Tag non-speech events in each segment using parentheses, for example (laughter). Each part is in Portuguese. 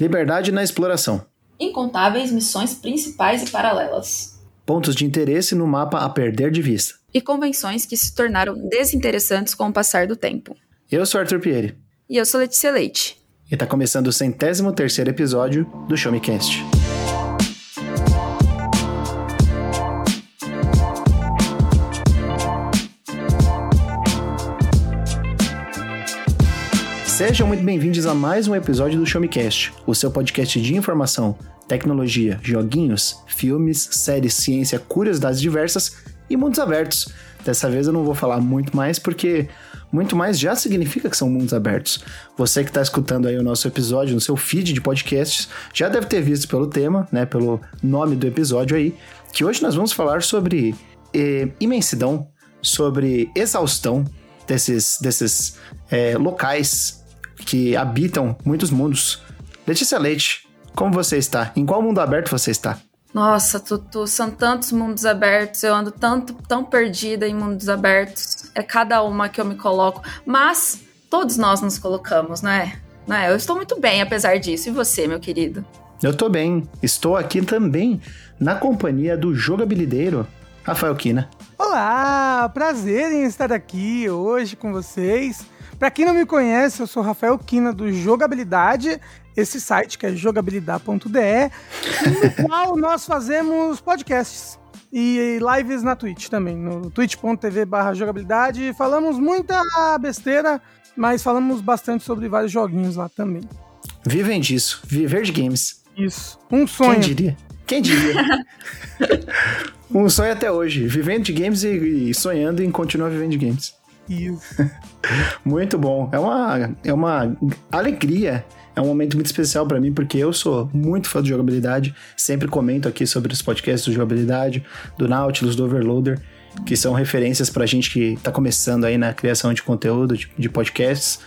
Liberdade na exploração. Incontáveis missões principais e paralelas. Pontos de interesse no mapa a perder de vista. E convenções que se tornaram desinteressantes com o passar do tempo. Eu sou Arthur Pieri. E eu sou Letícia Leite. E está começando o centésimo terceiro episódio do Show Me Cast. Sejam muito bem-vindos a mais um episódio do Show Me Cast, o seu podcast de informação, tecnologia, joguinhos, filmes, séries, ciência, curiosidades diversas e mundos abertos. Dessa vez eu não vou falar muito mais porque muito mais já significa que são mundos abertos. Você que está escutando aí o nosso episódio no seu feed de podcasts já deve ter visto pelo tema, né, pelo nome do episódio aí, que hoje nós vamos falar sobre eh, imensidão, sobre exaustão desses, desses eh, locais que habitam muitos mundos. Letícia Leite, como você está? Em qual mundo aberto você está? Nossa, Tutu, são tantos mundos abertos, eu ando tanto, tão perdida em mundos abertos. É cada uma que eu me coloco. Mas todos nós nos colocamos, né? né? Eu estou muito bem, apesar disso. E você, meu querido? Eu estou bem. Estou aqui também na companhia do jogabilideiro, Rafael Kina. Olá, prazer em estar aqui hoje com vocês. Para quem não me conhece, eu sou Rafael Quina do Jogabilidade, esse site que é jogabilidade.de, no (laughs) qual nós fazemos podcasts e lives na Twitch também, no twitch.tv jogabilidade. Falamos muita besteira, mas falamos bastante sobre vários joguinhos lá também. Vivem disso, viver de games. Isso, um sonho. Quem diria? Quem diria? (laughs) um sonho até hoje, vivendo de games e, sonhando em continuar vivendo de games. Isso. (laughs) muito bom. É uma, é uma alegria. É um momento muito especial para mim, porque eu sou muito fã de jogabilidade. Sempre comento aqui sobre os podcasts de jogabilidade, do Nautilus, do Overloader, que são referências pra gente que tá começando aí na criação de conteúdo, de, de podcasts.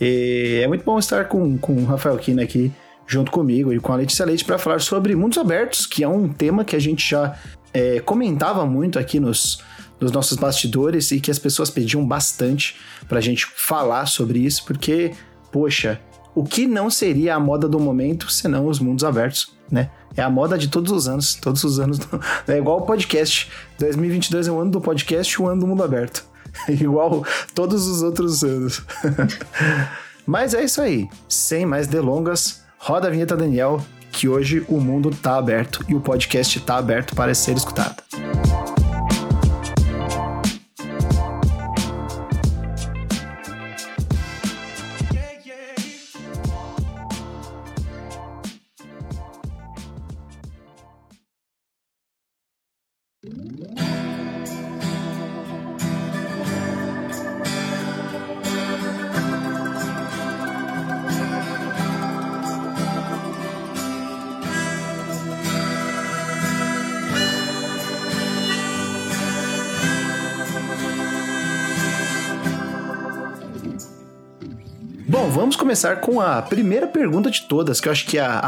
E é muito bom estar com, com o Rafael Kina aqui, junto comigo e com a Letícia Leite, para falar sobre mundos abertos, que é um tema que a gente já é, comentava muito aqui nos, nos nossos bastidores e que as pessoas pediam bastante pra gente falar sobre isso, porque, poxa, o que não seria a moda do momento senão os mundos abertos, né? É a moda de todos os anos, todos os anos. É igual o podcast. 2022 é o ano do podcast, o ano do mundo aberto. (laughs) igual todos os outros anos. (laughs) Mas é isso aí. Sem mais delongas, roda a vinheta Daniel, que hoje o mundo tá aberto e o podcast tá aberto para ser escutado. Começar com a primeira pergunta de todas, que eu acho que é a,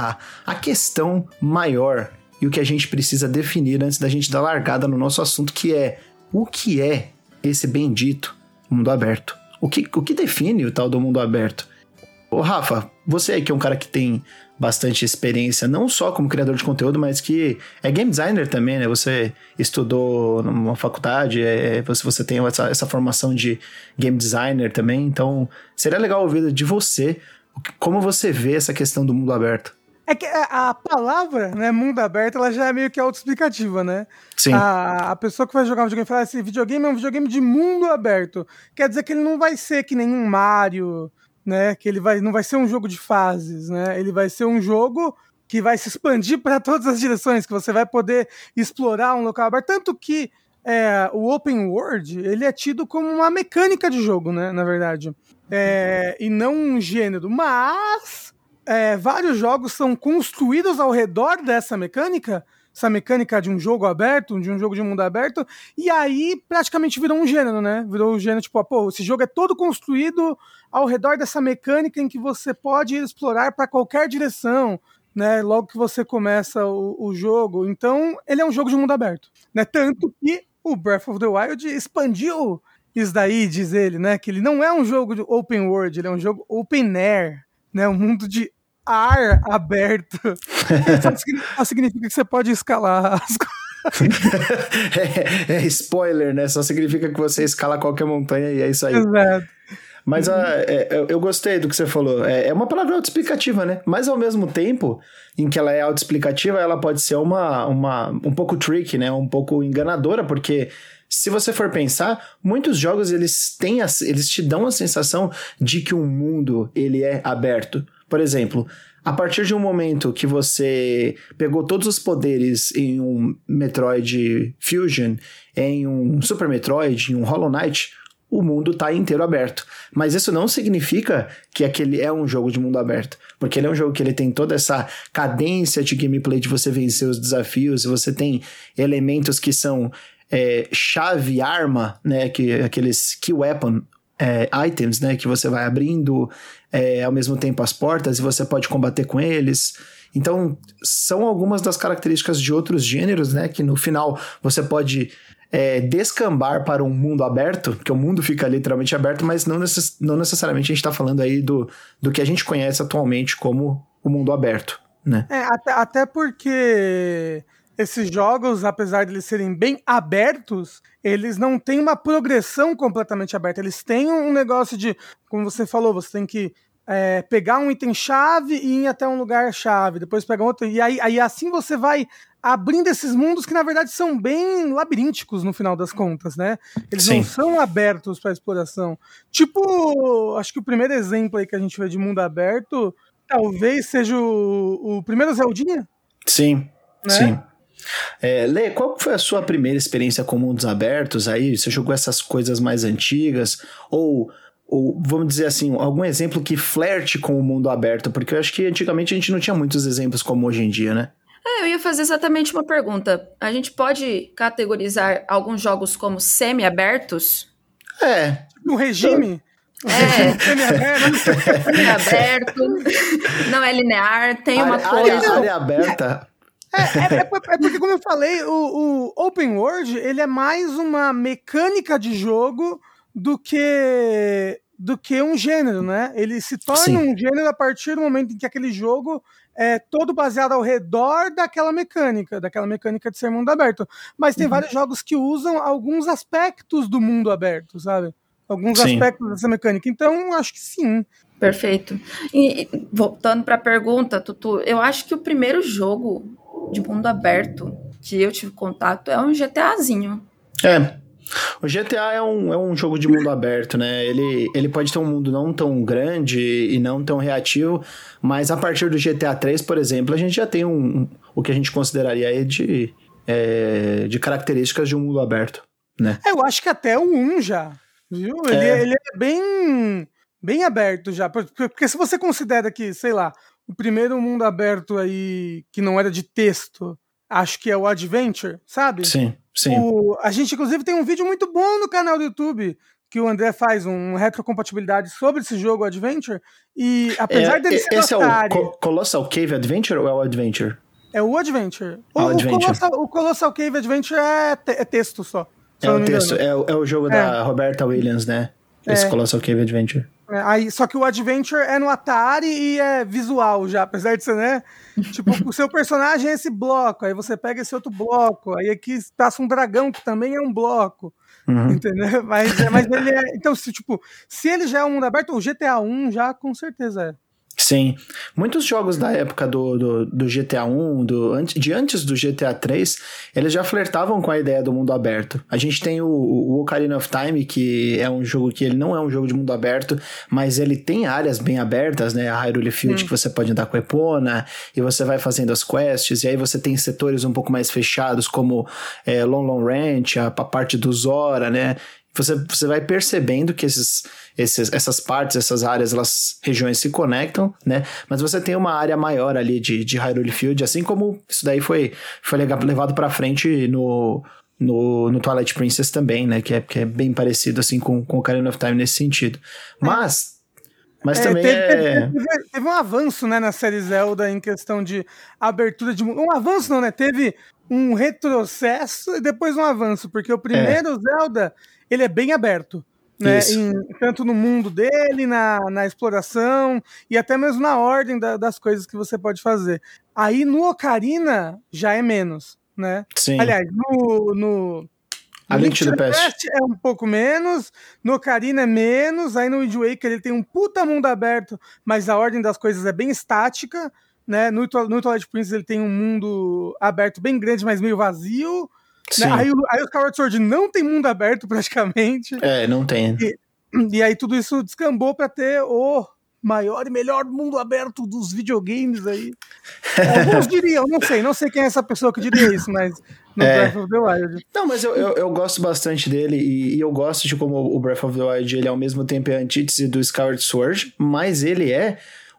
a, a questão maior e o que a gente precisa definir antes da gente dar largada no nosso assunto, que é o que é esse bendito mundo aberto? O que, o que define o tal do mundo aberto? Ô Rafa, você aí que é um cara que tem bastante experiência, não só como criador de conteúdo, mas que é game designer também, né? Você estudou numa faculdade, é, você, você tem essa, essa formação de game designer também, então seria legal ouvir de você como você vê essa questão do mundo aberto. É que a palavra, né, mundo aberto, ela já é meio que autoexplicativa, né? Sim. A, a pessoa que vai jogar um videogame fala assim, videogame é um videogame de mundo aberto. Quer dizer que ele não vai ser que nenhum Mario, né? Que ele vai, não vai ser um jogo de fases, né? Ele vai ser um jogo que vai se expandir para todas as direções, que você vai poder explorar um local aberto. Tanto que é, o open world ele é tido como uma mecânica de jogo, né? Na verdade, é, e não um gênero. Mas é, vários jogos são construídos ao redor dessa mecânica essa mecânica de um jogo aberto, de um jogo de mundo aberto, e aí praticamente virou um gênero, né? Virou um gênero tipo, pô, esse jogo é todo construído ao redor dessa mecânica em que você pode explorar para qualquer direção, né? Logo que você começa o, o, jogo. Então, ele é um jogo de mundo aberto, né? Tanto que o Breath of the Wild expandiu isso daí, diz ele, né? Que ele não é um jogo de open world, ele é um jogo open air, né? Um mundo de ar aberto. (laughs) Só significa que você pode escalar as (laughs) é, é, spoiler, né? Só significa que você escala qualquer montanha e é isso aí. Exato. Mas a, ah, é, eu gostei do que você falou. É, é uma palavra autoexplicativa, né? Mas ao mesmo tempo em que ela é autoexplicativa, ela pode ser uma, uma um pouco tricky, né? Um pouco enganadora, porque se você for pensar, muitos jogos eles têm eles te dão a sensação de que o mundo ele é aberto. Por exemplo, a partir de um momento que você pegou todos os poderes em um Metroid Fusion, em um Super Metroid, em um Hollow Knight, o mundo está inteiro aberto. Mas isso não significa que aquele é um jogo de mundo aberto, porque ele é um jogo que ele tem toda essa cadência de gameplay de você vencer os desafios, você tem elementos que são é, chave, arma, né, que aqueles key weapon é, items, né, que você vai abrindo é, ao mesmo tempo as portas e você pode combater com eles. Então, são algumas das características de outros gêneros, né, que no final você pode é, descambar para um mundo aberto, que o mundo fica literalmente aberto, mas não, necess não necessariamente a gente está falando aí do, do que a gente conhece atualmente como o mundo aberto, né? É, até, até porque esses jogos, apesar de eles serem bem abertos, eles não têm uma progressão completamente aberta. Eles têm um negócio de, como você falou, você tem que é, pegar um item-chave e ir até um lugar-chave, depois pegar outro. E aí, aí assim você vai abrindo esses mundos que na verdade são bem labirínticos no final das contas, né? Eles Sim. não são abertos para exploração. Tipo, acho que o primeiro exemplo aí que a gente vê de mundo aberto talvez seja o, o primeiro Zeldinha. Sim. Né? Sim. É, Lê, qual foi a sua primeira experiência com mundos abertos aí? Você jogou essas coisas mais antigas? Ou, ou, vamos dizer assim, algum exemplo que flerte com o mundo aberto? Porque eu acho que antigamente a gente não tinha muitos exemplos como hoje em dia, né? É, eu ia fazer exatamente uma pergunta. A gente pode categorizar alguns jogos como semi-abertos? É. No regime? É, (laughs) (laughs) semi-aberto, não é linear, tem uma coisa. Área, área aberta é, é, é, é, porque, como eu falei, o, o, Open World ele é mais uma mecânica de jogo do que do que um gênero, né? Ele se torna Sim. um gênero a partir do momento em que aquele jogo é todo baseado ao redor daquela mecânica, daquela mecânica de ser mundo aberto. Mas tem uhum. vários jogos que usam alguns aspectos do mundo aberto, sabe? Alguns sim. aspectos dessa mecânica. Então, acho que sim. Perfeito. E voltando para a pergunta, Tutu, eu acho que o primeiro jogo de mundo aberto que eu tive contato é um GTAzinho. É. O GTA é um, é um jogo de mundo aberto, né? Ele, ele pode ter um mundo não tão grande e não tão reativo, mas a partir do GTA 3, por exemplo, a gente já tem um, o que a gente consideraria de, é, de características de um mundo aberto, né? É, eu acho que até o 1 já, viu? Ele é, ele é bem, bem aberto já, porque, se você considera que, sei lá, o primeiro mundo aberto aí que não era de texto, acho que é o Adventure, sabe? Sim, sim. O, a gente, inclusive, tem um vídeo muito bom no canal do YouTube que o André faz um retrocompatibilidade sobre esse jogo Adventure e apesar é, dele ser esse é o Co Colossal Cave Adventure ou é o Adventure? É o Adventure. O, o, Adventure. Colossal, o Colossal, Cave Adventure é, te, é texto só. É o texto, é, é, o jogo é. da Roberta Williams, né? Esse é. Colossal Cave Adventure. É, aí, só que o Adventure é no Atari e é visual já, apesar de ser, né? (laughs) tipo, o seu personagem é esse bloco, aí você pega esse outro bloco, aí aqui passa um dragão que também é um bloco. Uhum. Entendeu? Mas, é, mas ele é. Então, se, tipo, se ele já é um mundo aberto, o GTA 1 já com certeza é. Sim. Muitos jogos da época do, do, do GTA 1, do, de antes do GTA 3, eles já flertavam com a ideia do mundo aberto. A gente tem o, o Ocarina of Time, que é um jogo que ele não é um jogo de mundo aberto, mas ele tem áreas bem abertas, né? A Hyrule Field, hum. que você pode andar com a Epona, e você vai fazendo as quests, e aí você tem setores um pouco mais fechados, como é, Long Long Ranch, a, a parte do Zora, né? Você, você vai percebendo que esses, esses, essas partes, essas áreas, elas regiões se conectam, né? Mas você tem uma área maior ali de, de Hyrule Field, assim como isso daí foi, foi levado para frente no, no, no Twilight Princess também, né? Que é, que é bem parecido assim com, com o Ocarina of Time nesse sentido. Mas. Mas é, também teve, é... teve, teve, um avanço, né, na série Zelda em questão de abertura de mundo. Um avanço não, né? Teve um retrocesso e depois um avanço, porque o primeiro é. Zelda ele é bem aberto. né? Em, tanto no mundo dele, na, na exploração e até mesmo na ordem da, das coisas que você pode fazer. Aí no Ocarina já é menos, né? Sim. Aliás, no, no A Link to the Past. é um pouco menos, no Ocarina é menos, aí no Wind Waker ele tem um puta mundo aberto, mas a ordem das coisas é bem estática, né? No, no Twilight Princess ele tem um mundo aberto bem grande, mas meio vazio. Né? Aí, o- aí o Skyward Sword não tem mundo aberto praticamente. É, não tem. E aí tudo isso descambou pra ter o maior e melhor mundo aberto dos videogames aí. (laughs) Alguns diriam, não sei, não sei quem é essa pessoa que diria isso, mas no É. Breath of the Wild. Não, mas eu, eu, eu gosto bastante dele e, e eu gosto de como o Breath of the Wild ele ao mesmo tempo é a antítese do Skyward Sword, mas ele é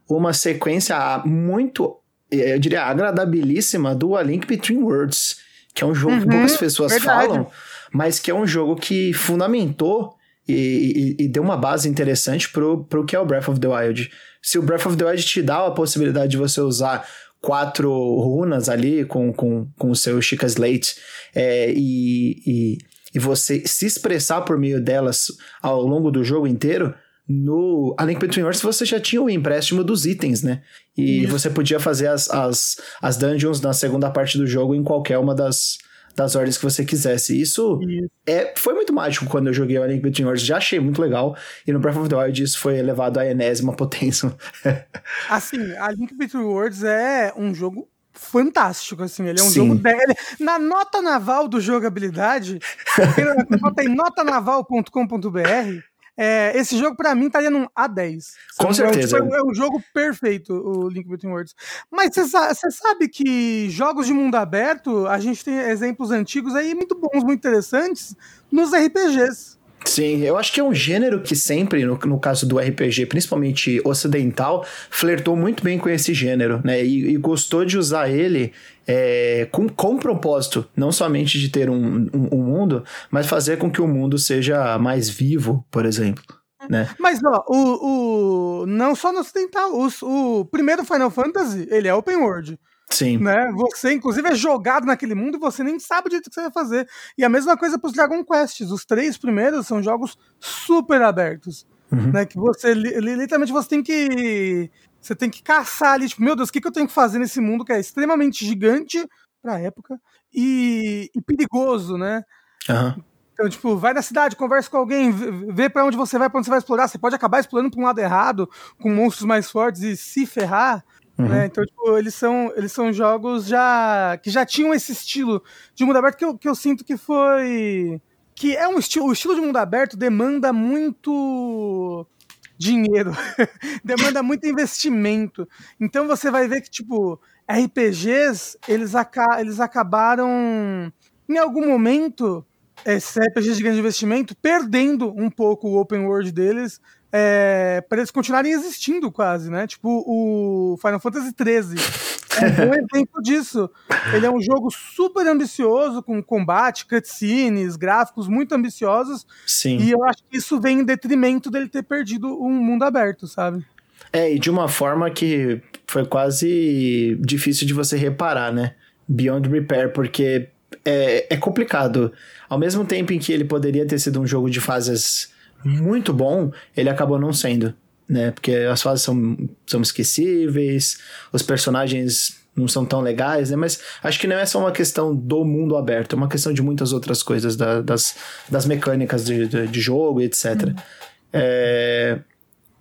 uma sequência muito, eu diria, agradabilíssima do A Link Between Worlds, que é um jogo que Uhum, poucas pessoas verdade. falam, mas que é um jogo que fundamentou e, e- e deu uma base interessante pro, pro que é o Breath of the Wild. Se o Breath of the Wild te dá a possibilidade de você usar quatro runas ali com, com, com o seu Chica Slate é, e, e, e você se expressar por meio delas ao longo do jogo inteiro, no A Link Between Worlds você já tinha o empréstimo dos itens, né? E Isso. você podia fazer as, as, as dungeons na segunda parte do jogo em qualquer uma das, das ordens que você quisesse. Isso Isso. é, foi muito mágico quando eu joguei o A Link Between Worlds, já achei muito legal. E no Breath of the Wild isso foi elevado à enésima potência. (laughs) Assim, a Link Between Worlds é um jogo fantástico, assim, ele é um Sim. jogo dele. Na nota naval do jogabilidade, (laughs) tem notanaval.com.br, é, esse jogo pra mim estaria num A10. Com É um- certeza. É um, é um jogo perfeito, o Link Between Worlds. Mas você sabe que jogos de mundo aberto, a gente tem exemplos antigos aí muito bons, muito interessantes, nos RPGs. Sim, eu acho que é um gênero que sempre, no, no caso do RPG, principalmente ocidental, flertou muito bem com esse gênero, né? E, e gostou de usar ele é, com, com propósito, não somente de ter um, um, um mundo, mas fazer com que o mundo seja mais vivo, por exemplo. Né? Mas, ó, o, o, não só no ocidental, os- o, primeiro Final Fantasy, ele é open world, Sim. né? Você, inclusive, é jogado naquele mundo e você nem sabe o jeito que você vai fazer. E a mesma coisa pros Dragon Quests. Os três primeiros são jogos super abertos, Uhum. né? Que você, li- li- literalmente, você tem que... Você tem que caçar ali, tipo, meu Deus, o que, que eu tenho que fazer nesse mundo que é extremamente gigante pra época e, e perigoso, né? Aham. Então, tipo, vai na cidade, conversa com alguém, vê pra onde você vai, pra onde você vai explorar. Você pode acabar explorando pra um lado errado, com monstros mais fortes e se ferrar. Uhum. Né? Então, tipo, eles são, eles são jogos já que já tinham esse estilo de mundo aberto que eu, que eu sinto que foi. Que é um estilo. O estilo de mundo aberto demanda muito dinheiro, (laughs) demanda muito investimento. Então você vai ver que, tipo, RPGs, eles, aca eles acabaram, em algum momento, esses RPGs de grande investimento, perdendo um pouco o open world deles, é, para eles continuarem existindo quase, né? Tipo o Final Fantasy XIII. É um bom (laughs) exemplo disso. Ele é um jogo super ambicioso, com combate, cutscenes, gráficos muito ambiciosos, Sim. e eu acho que isso vem em detrimento dele ter perdido um mundo aberto, sabe? É, e de uma forma que foi quase difícil de você reparar, né? Beyond Repair, porque é, é complicado. Ao mesmo tempo em que ele poderia ter sido um jogo de fases muito bom, ele acabou não sendo, né? Porque as fases são, são esquecíveis, os personagens não são tão legais, né? Mas acho que não é só uma questão do mundo aberto, é uma questão de muitas outras coisas, da- das, das mecânicas de, de, de jogo, etc. É,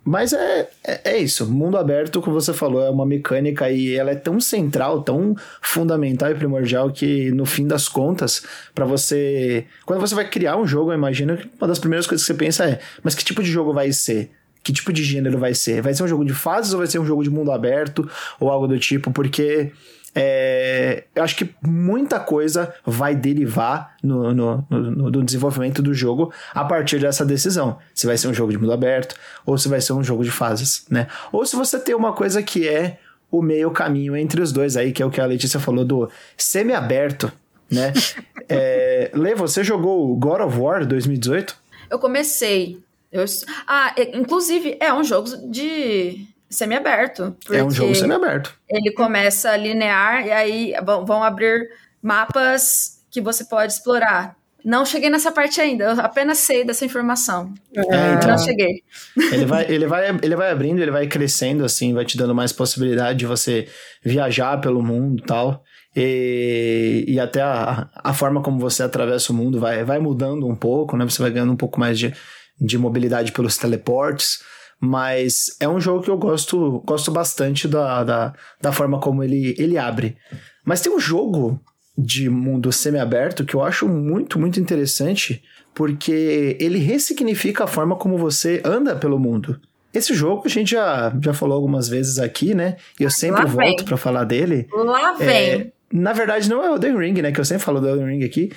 mas é, é, é isso. Mundo aberto, como você falou, é uma mecânica e ela é tão central, tão fundamental e primordial que, no fim das contas, para você. Quando você vai criar um jogo, eu imagino que uma das primeiras coisas que você pensa é: mas que tipo de jogo vai ser? Que tipo de gênero vai ser? Vai ser um jogo de fases ou vai ser um jogo de mundo aberto ou algo do tipo? Porque. É, eu acho que muita coisa vai derivar no, no, no, no desenvolvimento do jogo a partir dessa decisão. Se vai ser um jogo de mundo aberto ou se vai ser um jogo de fases, né? Ou se você tem uma coisa que é o meio caminho entre os dois aí, que é o que a Letícia falou do semi-aberto, né? (laughs) é, Lê, você jogou God of War 2018? Eu comecei. Eu, ah, é- inclusive, é um jogo de semi-aberto. É um jogo semi-aberto. Ele começa linear e aí vão, abrir mapas que você pode explorar. Não cheguei nessa parte ainda, eu apenas sei dessa informação. É, então. Não cheguei. Ele vai, ele, vai, ele vai abrindo, ele vai crescendo, assim, vai te dando mais possibilidade de você viajar pelo mundo e tal. E, e até a, a forma como você atravessa o mundo vai, vai mudando um pouco, né? Você vai ganhando um pouco mais de, de mobilidade pelos teleportes. Mas é um jogo que eu gosto, gosto bastante da, da, da forma como ele, ele abre. Mas tem um jogo de mundo semi-aberto que eu acho muito, muito interessante, porque ele ressignifica a forma como você anda pelo mundo. Esse jogo a gente já, já falou algumas vezes aqui, né? E eu sempre Lá volto para falar dele. Lá vem. É, na verdade, não é o Elden Ring, né? Que eu sempre falo do Elden Ring aqui.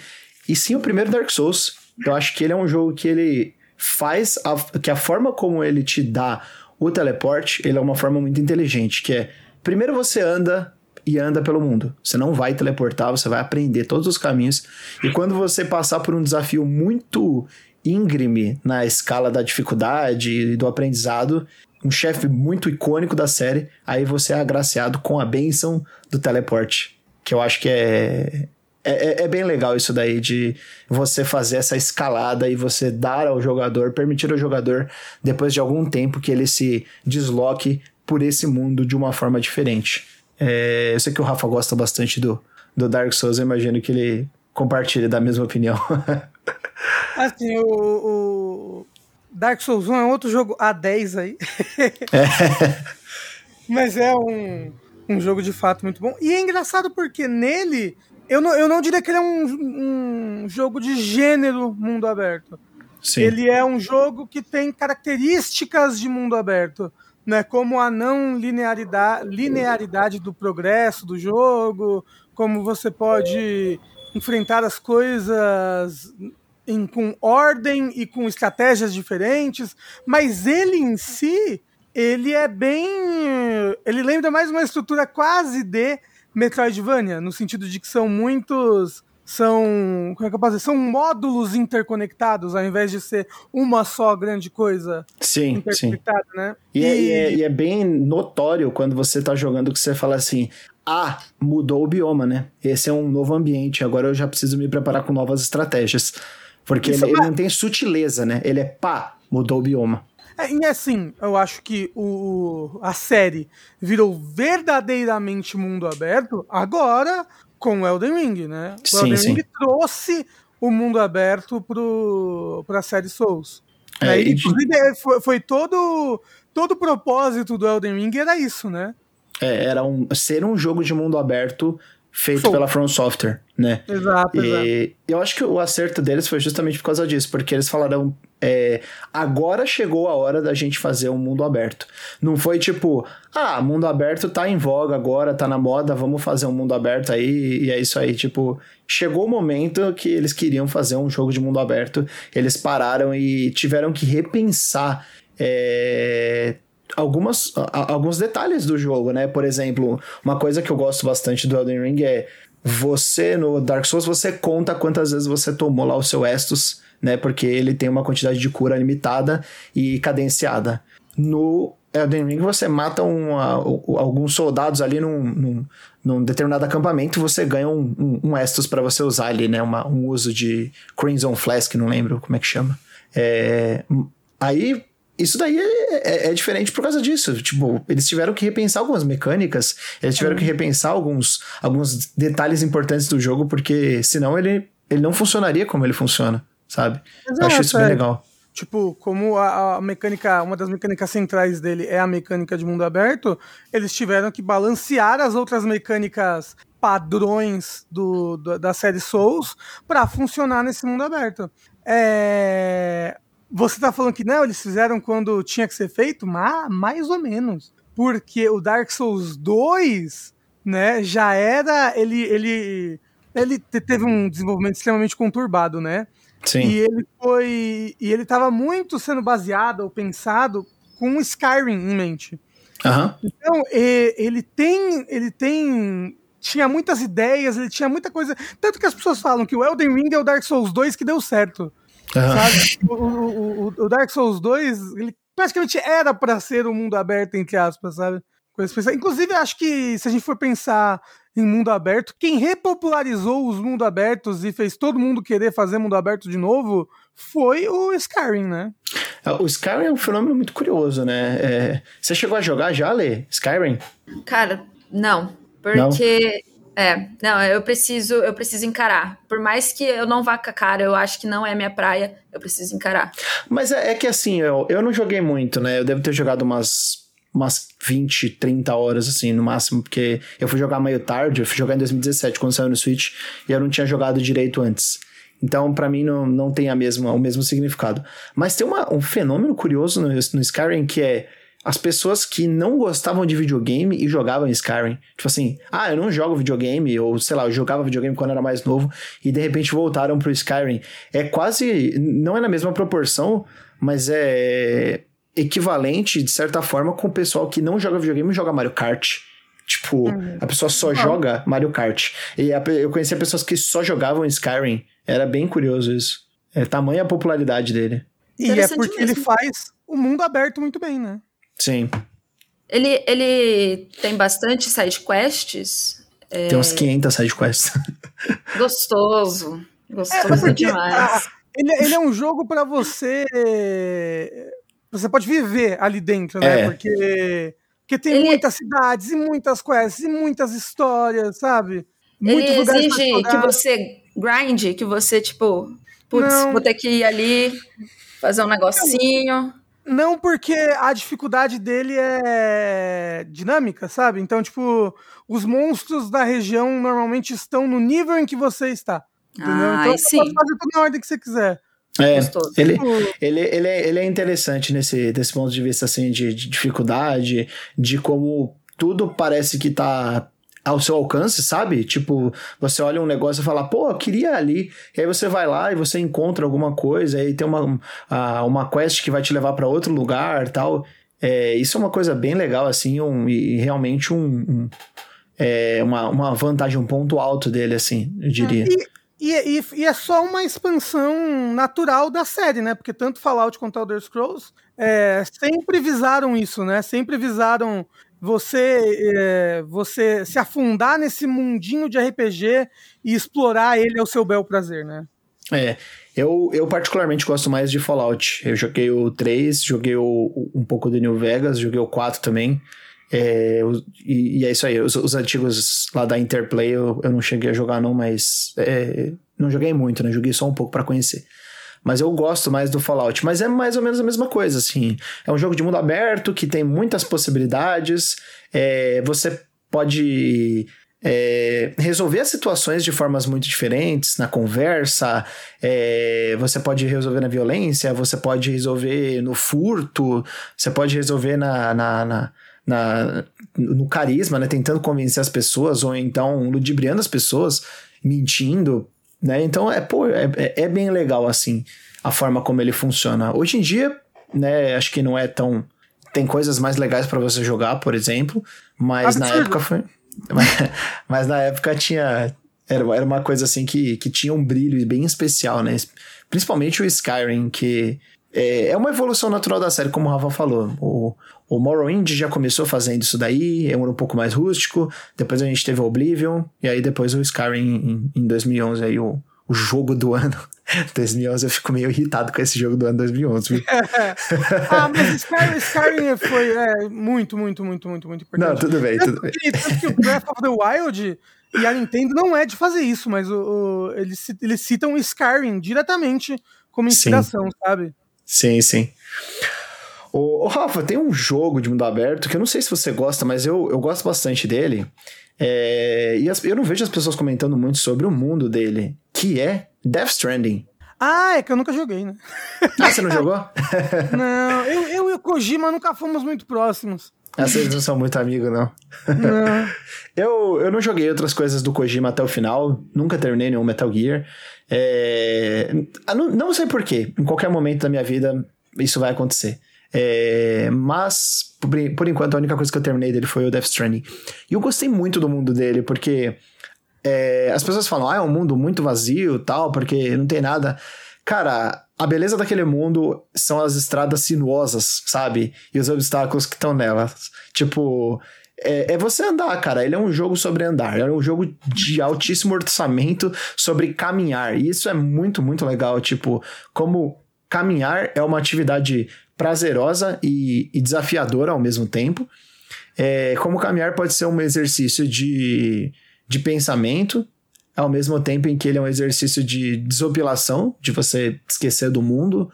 E sim o primeiro Dark Souls. Eu acho que ele é um jogo que ele faz. A, que a forma como ele te dá o teleporte, ele é uma forma muito inteligente. Que é. Primeiro você anda e anda pelo mundo. Você não vai teleportar, você vai aprender todos os caminhos. E quando você passar por um desafio muito íngreme na escala da dificuldade e do aprendizado, um chefe muito icônico da série, aí você é agraciado com a bênção do teleporte. Que eu acho que é, é, é bem legal isso daí de você fazer essa escalada e você dar ao jogador, permitir ao jogador, depois de algum tempo, que ele se desloque por esse mundo de uma forma diferente. É, eu sei que o Rafa gosta bastante do, do Dark Souls, eu imagino que ele compartilha da mesma opinião. (laughs) Assim, o, o Dark Souls 1 é outro jogo A10 aí. (laughs) Mas é um, um jogo de fato muito bom. E é engraçado porque nele, eu não, eu não diria que ele é um, um jogo de gênero mundo aberto. Sim. Ele é um jogo que tem características de mundo aberto, né? Como a não linearidade, linearidade do progresso do jogo, como você pode enfrentar as coisas em, com ordem e com estratégias diferentes, mas ele em si, ele é bem. Ele lembra mais uma estrutura quase de Metroidvania, no sentido de que são muitos. São. Como é que eu posso dizer? São módulos interconectados, ao invés de ser uma só grande coisa Sim, sim. interconectada, né? E, é, e é- e é bem notório quando você tá jogando que você fala assim: ah, mudou o bioma, né? Esse é um novo ambiente, agora eu já preciso me preparar com novas estratégias. Porque Isso ele, ele é- não tem sutileza, né? Ele é pá, mudou o bioma. É, e assim, eu acho que o, a série virou verdadeiramente mundo aberto agora com o Elden Ring, né? O Sim, Elden sim. Ring trouxe o mundo aberto pro, pra série Souls. É, Né? e- Inclusive, é, foi, foi todo, todo o propósito do Elden Ring era isso, né? É, era um, ser um jogo de mundo aberto feito pela From Software, né? Exato, exato. E eu acho que o acerto deles foi justamente por causa disso, porque eles falaram: é, agora chegou a hora da gente fazer um mundo aberto. Não foi tipo, ah, mundo aberto tá em voga agora, tá na moda, vamos fazer um mundo aberto aí, e é isso aí. Tipo, chegou o momento que eles queriam fazer um jogo de mundo aberto, eles pararam e tiveram que repensar. é, algumas, a- alguns detalhes do jogo, né? Por exemplo, uma coisa que eu gosto bastante do Elden Ring é você no Dark Souls você conta quantas vezes você tomou lá o seu Estus, né? Porque ele tem uma quantidade de cura limitada e cadenciada. No Elden Ring você mata um, a- o- alguns soldados ali num, num, num determinado acampamento você ganha um, um, um Estus para você usar ali, né? Uma, um uso de Crimson Flask, não lembro como é que chama. É, aí isso daí é, é- é diferente por causa disso. Tipo, eles tiveram que repensar algumas mecânicas, eles tiveram que repensar alguns, alguns detalhes importantes do jogo, porque senão ele, ele não funcionaria como ele funciona, sabe? Eu acho isso bem é. legal. Tipo, como a, a mecânica, uma das mecânicas centrais dele é a mecânica de mundo aberto, eles tiveram que balancear as outras mecânicas padrões do, do- da série Souls para funcionar nesse mundo aberto. É, Você tá falando que não, eles fizeram quando tinha que ser feito? Mas, mais ou menos. Porque o Dark Souls 2, né, já era. Ele, ele, ele te- teve um desenvolvimento extremamente conturbado, né? Sim. E ele foi. E ele tava muito sendo baseado ou pensado com o Skyrim em mente. Aham. Então, e- ele tem. Ele tem. Tinha muitas ideias, ele tinha muita coisa. Tanto que as pessoas falam que o Elden Ring é o Dark Souls 2 que deu certo. Sabe? o, o- o- Dark Souls 2, ele praticamente era pra ser um mundo aberto, entre aspas, sabe? Inclusive, acho que se a gente for pensar em mundo aberto. Quem repopularizou os mundos abertos e fez todo mundo querer fazer mundo aberto de novo foi o Skyrim, né? É, o Skyrim é um fenômeno muito curioso, né? É... Você chegou a jogar já, Lê? Skyrim? Cara, não. Porque. Não? É, não, eu preciso, eu preciso encarar. Por mais que eu não vá com a cara, eu acho que não é minha praia, eu preciso encarar. Mas é, é que assim, eu, eu não joguei muito, né? Eu devo ter jogado umas umas 20, 30 horas, assim, no máximo, porque eu fui jogar meio tarde, eu fui jogar em 2017, quando saiu no Switch, e eu não tinha jogado direito antes. Então, para mim, não, não tem a mesma, o mesmo significado. Mas tem uma, um fenômeno curioso no, no Skyrim que é as pessoas que não gostavam de videogame e jogavam Skyrim. Tipo assim, ah, eu não jogo videogame, ou sei lá, eu jogava videogame quando era mais novo, e de repente voltaram pro Skyrim. É quase. Não é na mesma proporção, mas é equivalente, de certa forma, com o pessoal que não joga videogame e joga Mario Kart. Tipo, uhum. a pessoa só joga Mario Kart. E a, eu conhecia pessoas que só jogavam Skyrim. Era bem curioso isso. É tamanha a popularidade dele. E é porque mesmo. ele faz o mundo aberto muito bem, né? Sim. Ele, ele tem bastante side quests. É... Tem uns 500 side quests. (laughs) Gostoso. Gostoso é, demais. A, ele, ele, é um jogo para você você pode viver ali dentro, né? É. Porque, porque tem ele... muitas cidades e muitas quests e muitas histórias, sabe? Muitos ele exige que você grind, que você, tipo, putz, Não. vou ter que ir ali fazer um negocinho. Não, porque a dificuldade dele é dinâmica, sabe? Então, tipo, os monstros da região normalmente estão no nível em que você está. Entendeu? Ah, então você pode fazer tudo na ordem que você quiser. É, ele, ele, ele, é, ele é interessante nesse desse ponto de vista assim, de, de dificuldade, de como tudo parece que tá ao seu alcance, sabe? Tipo, você olha um negócio e fala, pô, eu queria ali. E aí você vai lá e você encontra alguma coisa, aí tem uma, uma quest que vai te levar para outro lugar tal. É, isso é uma coisa bem legal, assim, um, e realmente um, um é, uma, uma vantagem, um ponto alto dele, assim, eu diria. E, e, e, e, é só uma expansão natural da série, né? Porque tanto Fallout quanto Elder Scrolls é, sempre visaram isso, né? Sempre visaram você, é, você se afundar nesse mundinho de RPG e explorar ele ao seu bel prazer, né? É, eu, eu particularmente gosto mais de Fallout. Eu joguei o 3, joguei o, um pouco do New Vegas, joguei o 4 também. É, e, e, é isso aí, os, os, antigos lá da Interplay eu, eu não cheguei a jogar não, mas é, não joguei muito, né? Joguei só um pouco para conhecer. Mas eu gosto mais do Fallout. Mas é mais ou menos a mesma coisa, assim. É um jogo de mundo aberto que tem muitas possibilidades. É, você pode é, resolver as situações de formas muito diferentes, na conversa, é, você pode resolver na violência, você pode resolver no furto, você pode resolver na, na, na na, no carisma, né? Tentando convencer as pessoas, ou então ludibriando as pessoas, mentindo, né? Então, é, pô, é, é, é bem legal, assim, a forma como ele funciona. Hoje em dia, né, acho que não é tão... Tem coisas mais legais para você jogar, por exemplo, mas na época foi... Mas, (laughs) mas na época tinha... Era, era uma coisa assim que, que tinha um brilho bem especial, né? Principalmente o Skyrim, que é, é uma evolução natural da série, como o Rafa falou. O, o Morrowind já começou fazendo isso daí, é um pouco mais rústico. Depois a gente teve o Oblivion, e aí depois o Skyrim em, em 2011, aí o, o jogo do ano. (laughs) 2011 eu fico meio irritado com esse jogo do ano 2011, viu? (laughs) ah, mas Skyrim, Skyrim foi é, muito, muito, muito, muito, muito importante. Não, tudo bem, tudo bem. Tanto que o Breath of the Wild e a Nintendo não é de fazer isso, mas o, o eles, eles citam o Skyrim diretamente como inspiração, sim. sabe? Sim, sim. Ô, ô, Rafa, tem um jogo de mundo aberto que eu não sei se você gosta, mas eu, eu gosto bastante dele. É, e as, eu não vejo as pessoas comentando muito sobre o mundo dele, que é Death Stranding. Ah, é que eu nunca joguei, né? Ah, você não jogou? (laughs) não, eu, eu e o Kojima nunca fomos muito próximos. Ah, vocês não são muito amigos, não. Não. (laughs) eu, eu não joguei outras coisas do Kojima até o final, nunca terminei nenhum Metal Gear. É... Ah, não, sei porquê, em qualquer momento da minha vida isso vai acontecer. É... Mas, por, por enquanto, a única coisa que eu terminei dele foi o Death Stranding. E eu gostei muito do mundo dele, porque é... as pessoas falam, ah, é um mundo muito vazio tal, porque não tem nada. Cara, a beleza daquele mundo são as estradas sinuosas, sabe? E os obstáculos que estão nelas. Tipo, é, é, você andar, cara. Ele é um jogo sobre andar. É um jogo de altíssimo orçamento sobre caminhar. E isso é muito, muito legal. Tipo, como caminhar é uma atividade prazerosa e, e desafiadora ao mesmo tempo. É, como caminhar pode ser um exercício de, de pensamento, ao mesmo tempo em que ele é um exercício de desopilação, de você esquecer do mundo.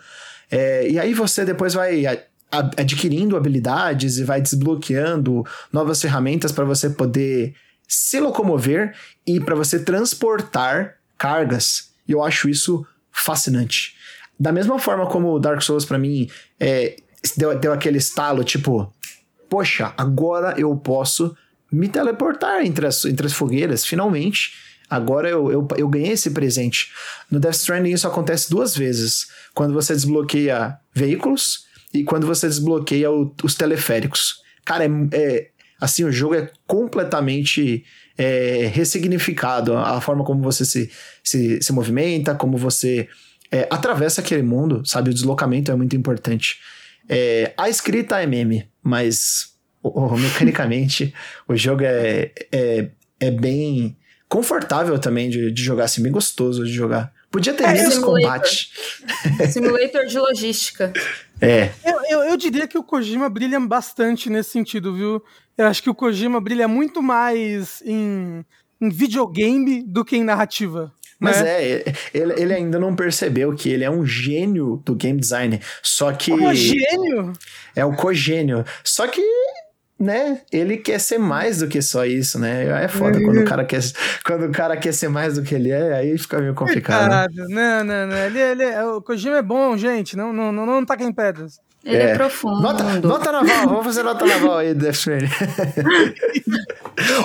É, e aí você depois vai adquirindo habilidades e vai desbloqueando novas ferramentas para você poder se locomover e para você transportar cargas. E eu acho isso fascinante. Da mesma forma como o Dark Souls para mim é, deu, deu aquele estalo, tipo, poxa, agora eu posso me teleportar entre as, entre as fogueiras, finalmente. Agora eu, eu, eu ganhei esse presente. No Death Stranding isso acontece duas vezes. Quando você desbloqueia veículos e quando você desbloqueia o, os teleféricos. Cara, é, é, assim, o jogo é completamente é, ressignificado. A, a, forma como você se, se, se movimenta, como você é, atravessa aquele mundo, sabe? O deslocamento é muito importante. É, a escrita é meme, mas o, o, mecanicamente (laughs) o jogo é, é, é bem confortável também de, de jogar, assim, bem gostoso de jogar. Podia ter é, menos combate. Simulator de logística. (laughs) É. Eu, eu, eu, diria que o Kojima brilha bastante nesse sentido, viu? Eu acho que o Kojima brilha muito mais em, em videogame do que em narrativa. Mas né? é, ele, ele, ainda não percebeu que ele é um gênio do game design. Só que. O gênio? É o cogênio. Só que né, ele quer ser mais do que só isso, né? É foda quando o cara quer, quando o cara quer ser mais do que ele é, aí fica meio complicado. Né? Não, não, não. Ele, ele, o Kojima é bom, gente. Não, não, não, não taca em pedras. Ele é, é profundo. Nota, nota naval, vamos fazer nota naval aí, Death Stranding. (laughs)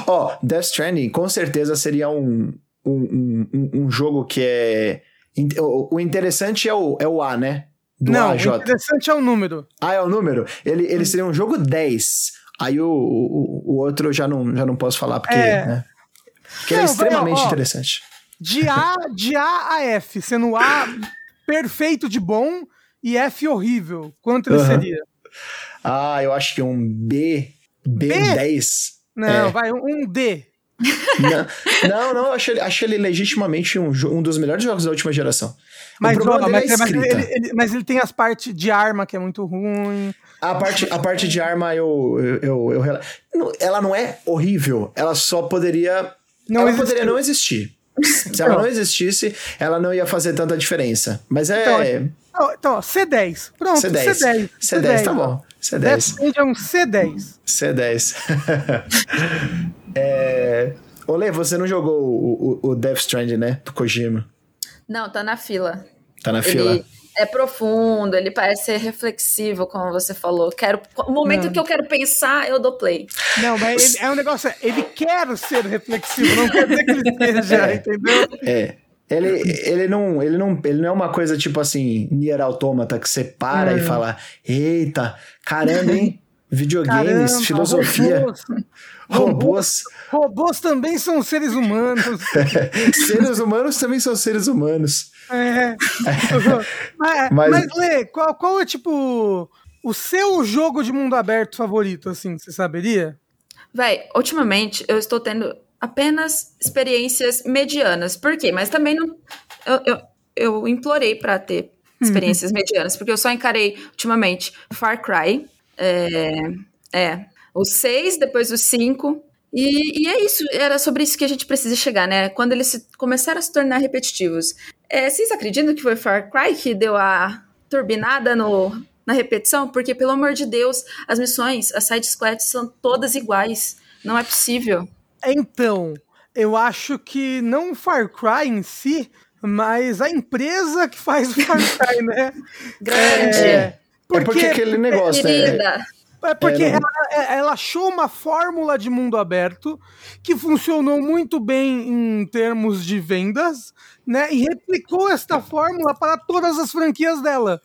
Ó, oh, Death Stranding com certeza seria um, um, um, um jogo que é. O interessante é o, é o A, né? Do Não, AJ. o interessante é o número. Ah, é o número? Ele, ele seria um jogo 10. Aí o, o, o outro eu já não, já não posso falar, porque, é. né? porque não, é extremamente vai, ó, interessante. De A, de A a F, sendo A perfeito de bom e F horrível. Quanto ele uhum. seria? Ah, eu acho que um B, B10. Não, é. vai, um D. não, não, não, acho, acho ele legitimamente um, um dos melhores jogos da última geração. Mas, ó, mas, é mas, ele, ele, mas, ele, tem as partes de arma que é muito ruim. A parte, a parte de arma eu, eu, eu, eu, Ela não é horrível, ela só poderia. Não ela existiu. poderia não existir. Se ela não existisse, ela não ia fazer tanta diferença. Mas é. Então, então C10. Pronto, C10. C10, C10, C10 tá bom. C10. é um C10. C10. (laughs) é... Olê, você não jogou o, o, o Death Stranding, né? Do Kojima. Não, tá na fila. Tá na ele fila. É profundo, ele parece ser reflexivo, como você falou. Quero, o momento não. que eu quero pensar, eu dou play. Não, mas ele, é um negócio, ele quer ser reflexivo, não quer dizer que ele seja, (laughs) é, entendeu? É. Ele, ele, não, ele, não, ele não é uma coisa tipo assim, Nier Automata, que você para é. e fala: Eita, caramba, hein? Videogames, caramba, filosofia. Robôs. robôs. Robôs também são seres humanos. (laughs) seres humanos também são seres humanos. É. mas, (laughs) mas, mas Lê, qual, qual é tipo o seu jogo de mundo aberto favorito, assim, você saberia? Véi, ultimamente eu estou tendo apenas experiências medianas. Por quê? Mas também não. Eu, eu, eu implorei para ter experiências uhum. medianas, porque eu só encarei ultimamente Far Cry. É, é o 6, depois o 5. E, e, é isso, era sobre isso que a gente precisa chegar, né? Quando eles se, começaram a se tornar repetitivos. É, vocês acreditam que foi Far Cry que deu a turbinada no, na repetição? Porque, pelo amor de Deus, as missões, as side quests são todas iguais. Não é possível. Então, eu acho que não o Far Cry em si, mas a empresa que faz o Far (laughs) Cry, né? Grande. É, porque, é porque aquele negócio, né? É porque é, ela, é, ela, achou uma fórmula de mundo aberto que funcionou muito bem em termos de vendas, né? E replicou esta fórmula para todas as franquias dela,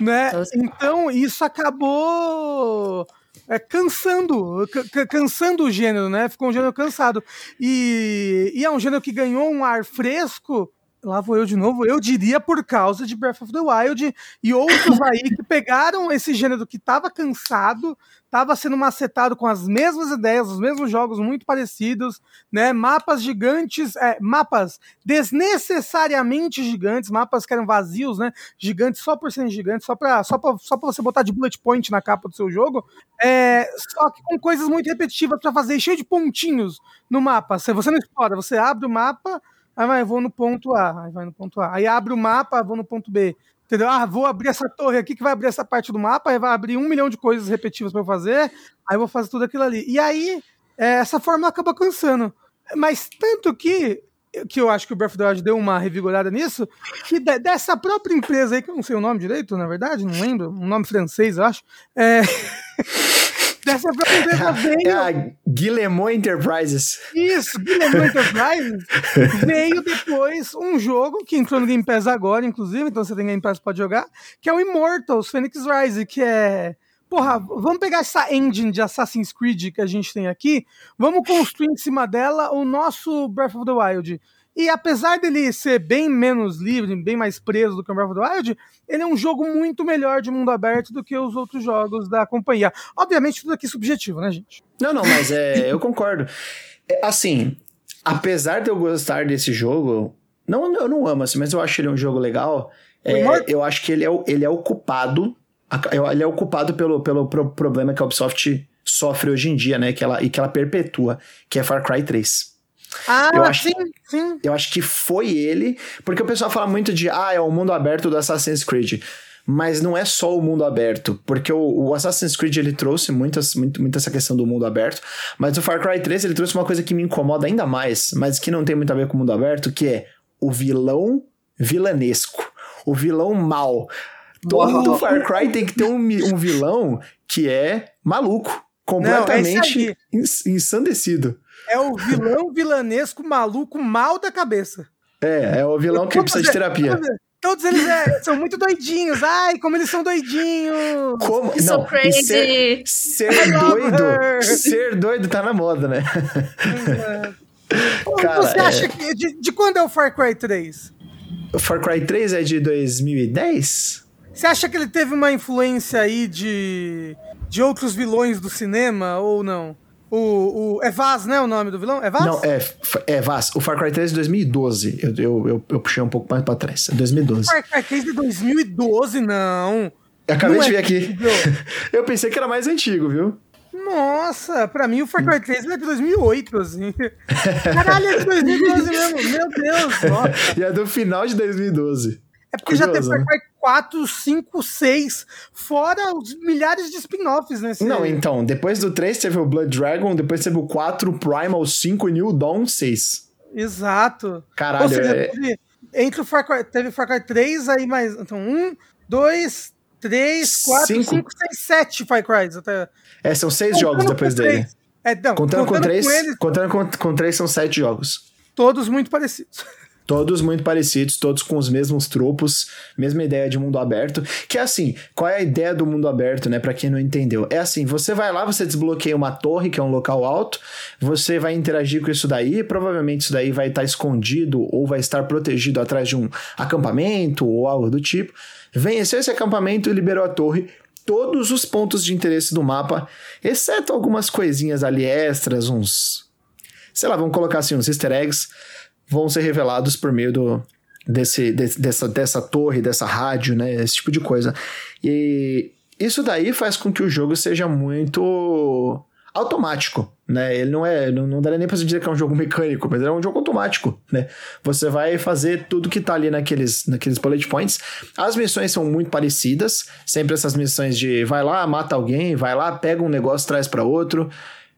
né? Então isso acabou é, cansando, cansando o gênero, né? Ficou um gênero cansado. E, e é um gênero que ganhou um ar fresco Lá vou eu de novo. Eu diria por causa de Breath of the Wild e outros aí que pegaram esse gênero que estava cansado, estava sendo macetado com as mesmas ideias, os mesmos jogos muito parecidos, né? Mapas gigantes, é, mapas desnecessariamente gigantes, mapas que eram vazios, né? Gigantes só por serem gigantes, só para só pra, só pra você botar de bullet point na capa do seu jogo. É, só que com coisas muito repetitivas para fazer, cheio de pontinhos no mapa. Se você não explora, você abre o mapa Aí vai, vou no ponto A, aí vai no ponto A. Aí abre o mapa, vou no ponto B. Entendeu? Ah, vou abrir essa torre aqui que vai abrir essa parte do mapa, aí vai abrir um milhão de coisas repetitivas para eu fazer, aí eu vou fazer tudo aquilo ali. E aí, é, essa fórmula acaba cansando. Mas tanto que, que eu acho que o Breath of the Wild deu uma revigorada nisso, que de, dessa própria empresa aí, que eu não sei o nome direito, na verdade, não lembro, um nome francês, eu acho, é... (laughs) Dessa própria empresa veio. É a Guillemot Enterprises. Isso, Guillemot Enterprises. (laughs) veio depois um jogo que entrou no Game Pass agora, inclusive, então você tem Game Pass pode jogar, que é o Immortals Phoenix Rise, que é. Porra, vamos pegar essa engine de Assassin's Creed que a gente tem aqui, vamos construir em cima dela o nosso Breath of the Wild. E apesar dele ser bem menos livre, bem mais preso do que o Breath of the Wild, ele é um jogo muito melhor de mundo aberto do que os outros jogos da companhia. Obviamente, tudo aqui é subjetivo, né, gente? Não, não, mas é, (laughs) eu concordo. É, assim, apesar de eu gostar desse jogo, não, eu não amo, assim, mas eu acho ele um jogo legal. É, eu acho que ele é, ele é o culpado. Ele é o culpado pelo, pelo problema que a Ubisoft sofre hoje em dia, né? Que ela, e que ela perpetua, que é Far Cry 3. Ah, eu acho, sim, sim. Eu acho que foi ele, porque o pessoal fala muito de, ah, é o mundo aberto do Assassin's Creed. Mas não é só o mundo aberto, porque o, o Assassin's Creed ele trouxe muitas, muito, muito essa questão do mundo aberto, mas o Far Cry 3 ele trouxe uma coisa que me incomoda ainda mais, mas que não tem muito a ver com o mundo aberto, que é o vilão vilanesco, o vilão mal. Todo oh. Far Cry tem que ter um, um vilão que é maluco, completamente não, é ensandecido. É o vilão vilanesco maluco mal da cabeça. É, é o vilão que precisa de terapia. Todos eles é, são muito doidinhos. Ai, como eles são doidinhos. Como? Não, so crazy. Ser, ser doido. Ser doido tá na moda, né? Cara, você acha é... que. De, de, quando é o Far Cry 3? O Far Cry 3 é de 2010? Você acha que ele teve uma influência aí de, de outros vilões do cinema ou não? O, o, é Vaz, né? O nome do vilão? É Vaz? Não, é, é Vaz. O Far Cry 3 de 2012. Eu, eu, eu, eu puxei um pouco mais pra trás. É 2012. Far Cry 3 de 2012, não. Eu acabei não de é ver aqui. (laughs) eu pensei que era mais antigo, viu? Nossa, pra mim o Far Cry 3 é de 2008, assim. (laughs) Caralho, é de 2012 mesmo. Meu Deus. Nossa. E é do final de 2012. É porque Curioso, já teve Far Cry 4, 5, 6, fora os milhares de spin-offs nesse. Não, então, depois do 3 teve o Blood Dragon, depois teve o 4, Primal 5 e New Dawn 6. Exato. Caralho, seja, é... teve, entre o Far Cry, teve Far Cry 3, aí mais. Então, 1, 2, 3, 4, 5, 6, 7 Far Cry. Até... É, são 6 jogos depois dele. É, não, contando, contando com 3, com contando com, com 3 são 7 jogos. Todos muito parecidos. Todos muito parecidos, todos com os mesmos tropos, mesma ideia de mundo aberto. Que é assim, qual é a ideia do mundo aberto, né? Para quem não entendeu. É assim, você vai lá, você desbloqueia uma torre, que é um local alto, você vai interagir com isso daí, provavelmente isso daí vai estar escondido ou vai estar protegido atrás de um acampamento ou algo do tipo. Venceu esse acampamento e liberou a torre, todos os pontos de interesse do mapa, exceto algumas coisinhas ali extras, uns. Sei lá, vamos colocar assim, uns easter eggs vão ser revelados por meio do, desse, de, dessa, dessa torre, dessa rádio, né? Esse tipo de coisa. E isso daí faz com que o jogo seja muito automático, né? Ele não é, não, não daria nem pra dizer que é um jogo mecânico, mas é um jogo automático, né? Você vai fazer tudo que tá ali naqueles, naqueles bullet points. As missões são muito parecidas, sempre essas missões de vai lá, mata alguém, vai lá, pega um negócio, traz para outro.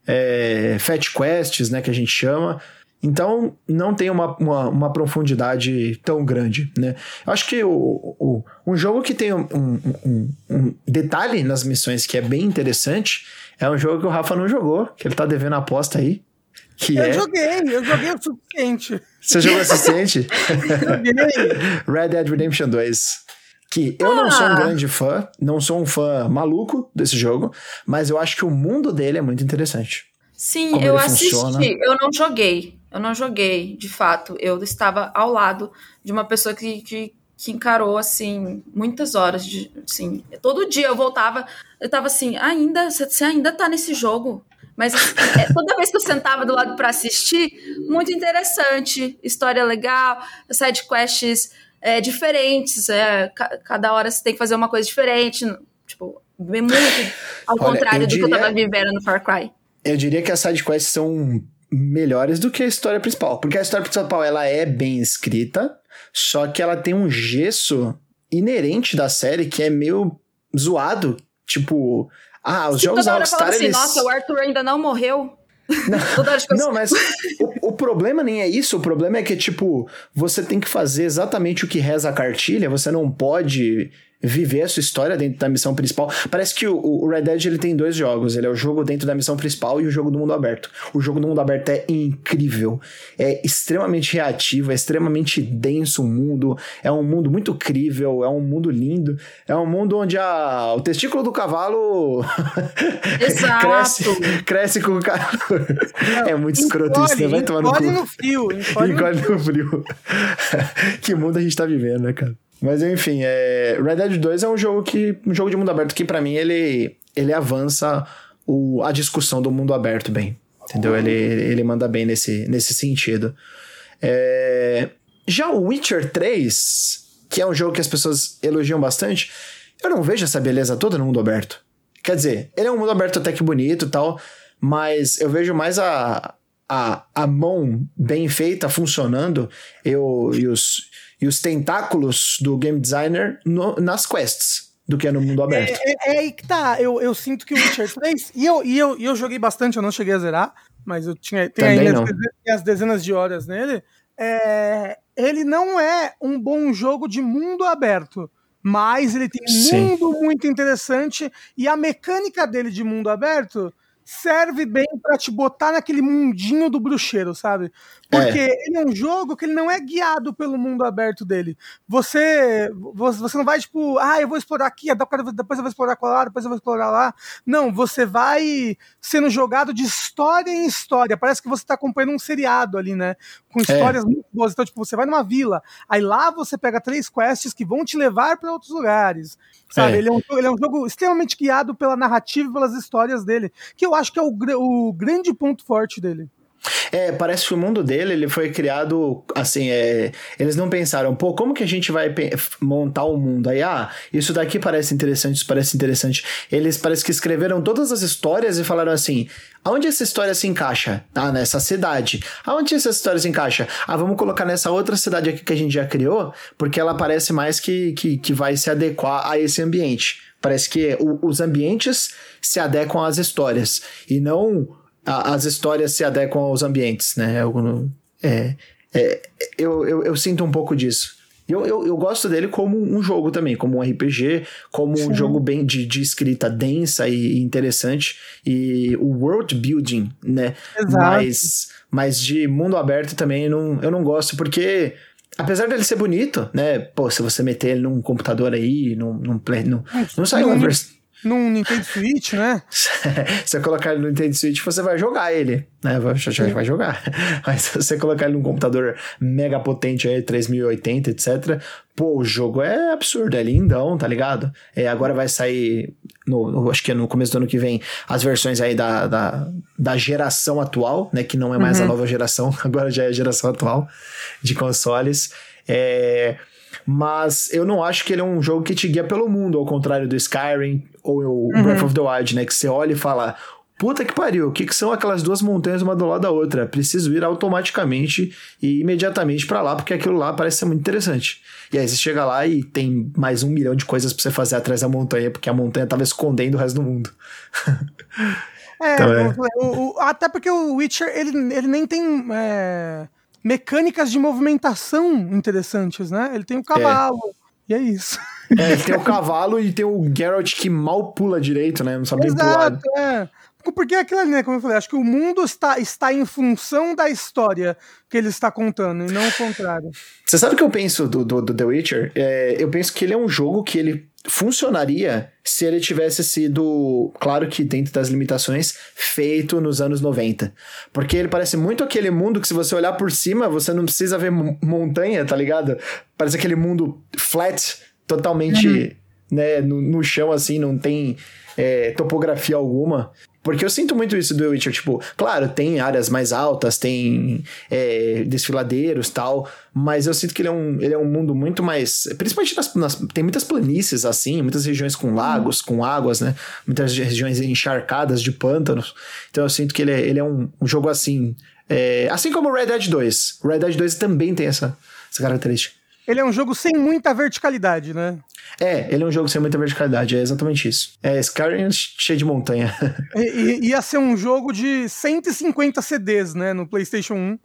É, fat quests, né, que a gente chama. Então, não tem uma, uma, uma, profundidade tão grande, né? Eu acho que o, o, um jogo que tem um, um, um, detalhe nas missões que é bem interessante é um jogo que o Rafa não jogou, que ele tá devendo a aposta aí. Que eu é... joguei, eu joguei o suficiente. Você jogou o suficiente? joguei. (laughs) Red Dead Redemption 2. Que eu ah. não sou um ah! grande fã, não sou um fã maluco desse jogo, mas eu acho que o mundo dele é muito interessante. Sim, como eu assisti, funciona. eu não joguei. Eu não joguei, de fato. Eu estava ao lado de uma pessoa que, que, que encarou, assim, muitas horas. De, assim, todo dia eu voltava, eu tava assim, ainda, você ainda tá nesse jogo? Mas é, toda vez que eu sentava do lado para assistir, muito interessante, história legal, side quests é, diferentes, é, ca- cada hora você tem que fazer uma coisa diferente, tipo, bem muito ao Olha, contrário do que eu tava vivendo no Far Cry. Eu diria que as sidequests são melhores do que a história principal. Porque a história principal ela é bem escrita, só que ela tem um gesso inerente da série que é meio zoado. Tipo, ah, os Se jogos toda hora falando assim, eles. nossa, o Arthur ainda não morreu. (laughs) eu Não, mas (laughs) o, o problema nem é isso. O problema é que, tipo, você tem que fazer exatamente o que reza a cartilha. Você não pode viver a sua história dentro da missão principal. Parece que o, o Red Dead ele tem dois jogos. Ele é o jogo dentro da missão principal e o jogo do mundo aberto. O jogo do mundo aberto é incrível. É extremamente reativo, é extremamente denso o mundo. É um mundo muito crível, é um mundo lindo. É um mundo onde a, o testículo do cavalo (laughs) cresce, cresce com o calor. (laughs) É muito escroto isso, né? Vai tomar no cu. encolhe no frio. Encolhe Encolhe no frio. (laughs) que mundo a gente tá vivendo, né, cara? Mas enfim, é... Red Dead 2 é um jogo que. um jogo de mundo aberto que, pra mim, ele, ele avança o... a discussão do mundo aberto bem. Entendeu? Ele, ele manda bem nesse, nesse sentido. É... Já o Witcher 3, que é um jogo que as pessoas elogiam bastante, eu não vejo essa beleza toda no mundo aberto. Quer dizer, ele é um mundo aberto até que bonito e tal, mas eu vejo mais a, a, a mão bem feita funcionando eu, e, os, e os tentáculos do game designer no- nas quests do que é no mundo aberto. É, é aí que tá. Eu, eu sinto que o Witcher 3. e eu, e eu, e eu joguei bastante, eu não cheguei a zerar, mas eu tinha tem ainda as, dezenas- as dezenas de horas nele. É, ele não é um bom jogo de mundo aberto. Mas ele tem um mundo muito interessante e a mecânica dele de mundo aberto serve bem pra te botar naquele mundinho do bruxeiro, sabe? Porque ele é um jogo que ele não é guiado pelo mundo aberto dele. Você você não vai tipo, ah, eu vou explorar aqui, depois eu vou explorar lá, depois eu vou explorar lá. Não, você vai sendo jogado de história em história. Parece que você tá acompanhando um seriado ali, né? Com histórias muito boas. Então, tipo, você vai numa vila, aí lá você pega três quests que vão te levar para outros lugares. Sabe? É. Ele, é um, ele é um jogo extremamente guiado pela narrativa e pelas histórias dele. Que eu acho que é o, o grande ponto forte dele. É, parece que o mundo dele ele foi criado assim, é, eles não pensaram, pô, como que a gente vai montar o mundo? Aí, ah, isso daqui parece interessante, isso parece interessante. Eles parece que escreveram todas as histórias e falaram assim: aonde essa história se encaixa? Ah, nessa cidade. Aonde essa história se encaixa? Ah, vamos colocar nessa outra cidade aqui que a gente já criou, porque ela parece mais que, que, que vai se adequar a esse ambiente. Parece que o- os ambientes se adequam às histórias e não a- as histórias se adequam aos ambientes, né? Eu, é, é, eu, eu, eu sinto um pouco disso. Eu, eu, eu gosto dele como um jogo também, como um RPG, como um Sim. jogo bem de, de escrita densa e interessante, e o world building, né? Exato. Mas, mas de mundo aberto também não, eu não gosto, porque apesar dele ser bonito, né? Pô, se você meter ele num computador aí, num, num play, num, não sai uma Num- Nintendo Switch, né? (laughs) se você colocar ele no Nintendo Switch, você vai jogar ele, né? Vai, vai jogar. (laughs) Mas se você colocar ele num computador mega potente aí, 3080, etc., pô, o jogo é absurdo, é lindão, tá ligado? É, agora vai sair, no, no- acho que é no começo do ano que vem, as versões aí da, da, da geração atual, né? Que não é mais a Uhum. nova geração, (laughs) agora já é a geração atual de consoles. É... Mas eu não acho que ele é um jogo que te guia pelo mundo, ao contrário do Skyrim ou o Uhum. Breath of the Wild, né? Que você olha e fala, puta que pariu, o que, que são aquelas duas montanhas uma do lado da outra? Preciso ir automaticamente e imediatamente pra lá, porque aquilo lá parece ser muito interessante. E aí você chega lá e tem mais um milhão de coisas pra você fazer atrás da montanha, porque a montanha tava escondendo o resto do mundo. É, Então, é. o- o- até porque o Witcher, ele, ele nem tem é, mecânicas de movimentação interessantes, né? Ele tem o cavalo, e é isso. É, tem o cavalo e tem o Geralt que mal pula direito, né? Não sabe nem pular. Exato, é. Porque é aquilo ali, né, como eu falei, acho que o mundo está, está em função da história que ele está contando, e não o contrário. Você sabe o que eu penso do, do, do The Witcher? É, eu penso que ele é um jogo que ele funcionaria se ele tivesse sido, claro que dentro das limitações, feito nos anos 90. Porque ele parece muito aquele mundo que se você olhar por cima, você não precisa ver montanha, tá ligado? Parece aquele mundo flat, totalmente uhum. né, no, no chão, assim, não tem é, topografia alguma. Porque eu sinto muito isso do The Witcher, tipo, claro, tem áreas mais altas, tem é, desfiladeiros tal, mas eu sinto que ele é um, ele é um mundo muito mais. Principalmente nas, nas, Tem muitas planícies assim, muitas regiões com lagos, com águas, né? Muitas regiões encharcadas de pântanos. Então eu sinto que ele é, ele é um, um jogo assim. É, assim como o Red Dead 2. O Red Dead 2 também tem essa, essa característica. Ele é um jogo sem muita verticalidade, né? É, ele é um jogo sem muita verticalidade, é exatamente isso. É Skyrim cheio de montanha. I, ia ser um jogo de 150 CDs, né, no PlayStation 1.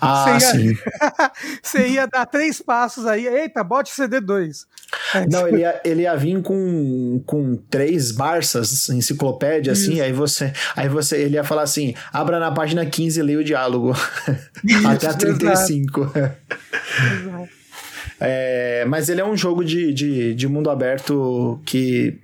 Ah, ia, sim. (laughs) você ia dar três passos aí, eita, bote CD 2. É, Não, ele ia, ele ia vir com, com três Barças, enciclopédia, assim, isso. aí você, aí você, ele ia falar assim, abra na página 15 e leia o diálogo. (laughs) Isso, Até a 35. Exato. exato. É, mas ele é um jogo de, de, de mundo aberto que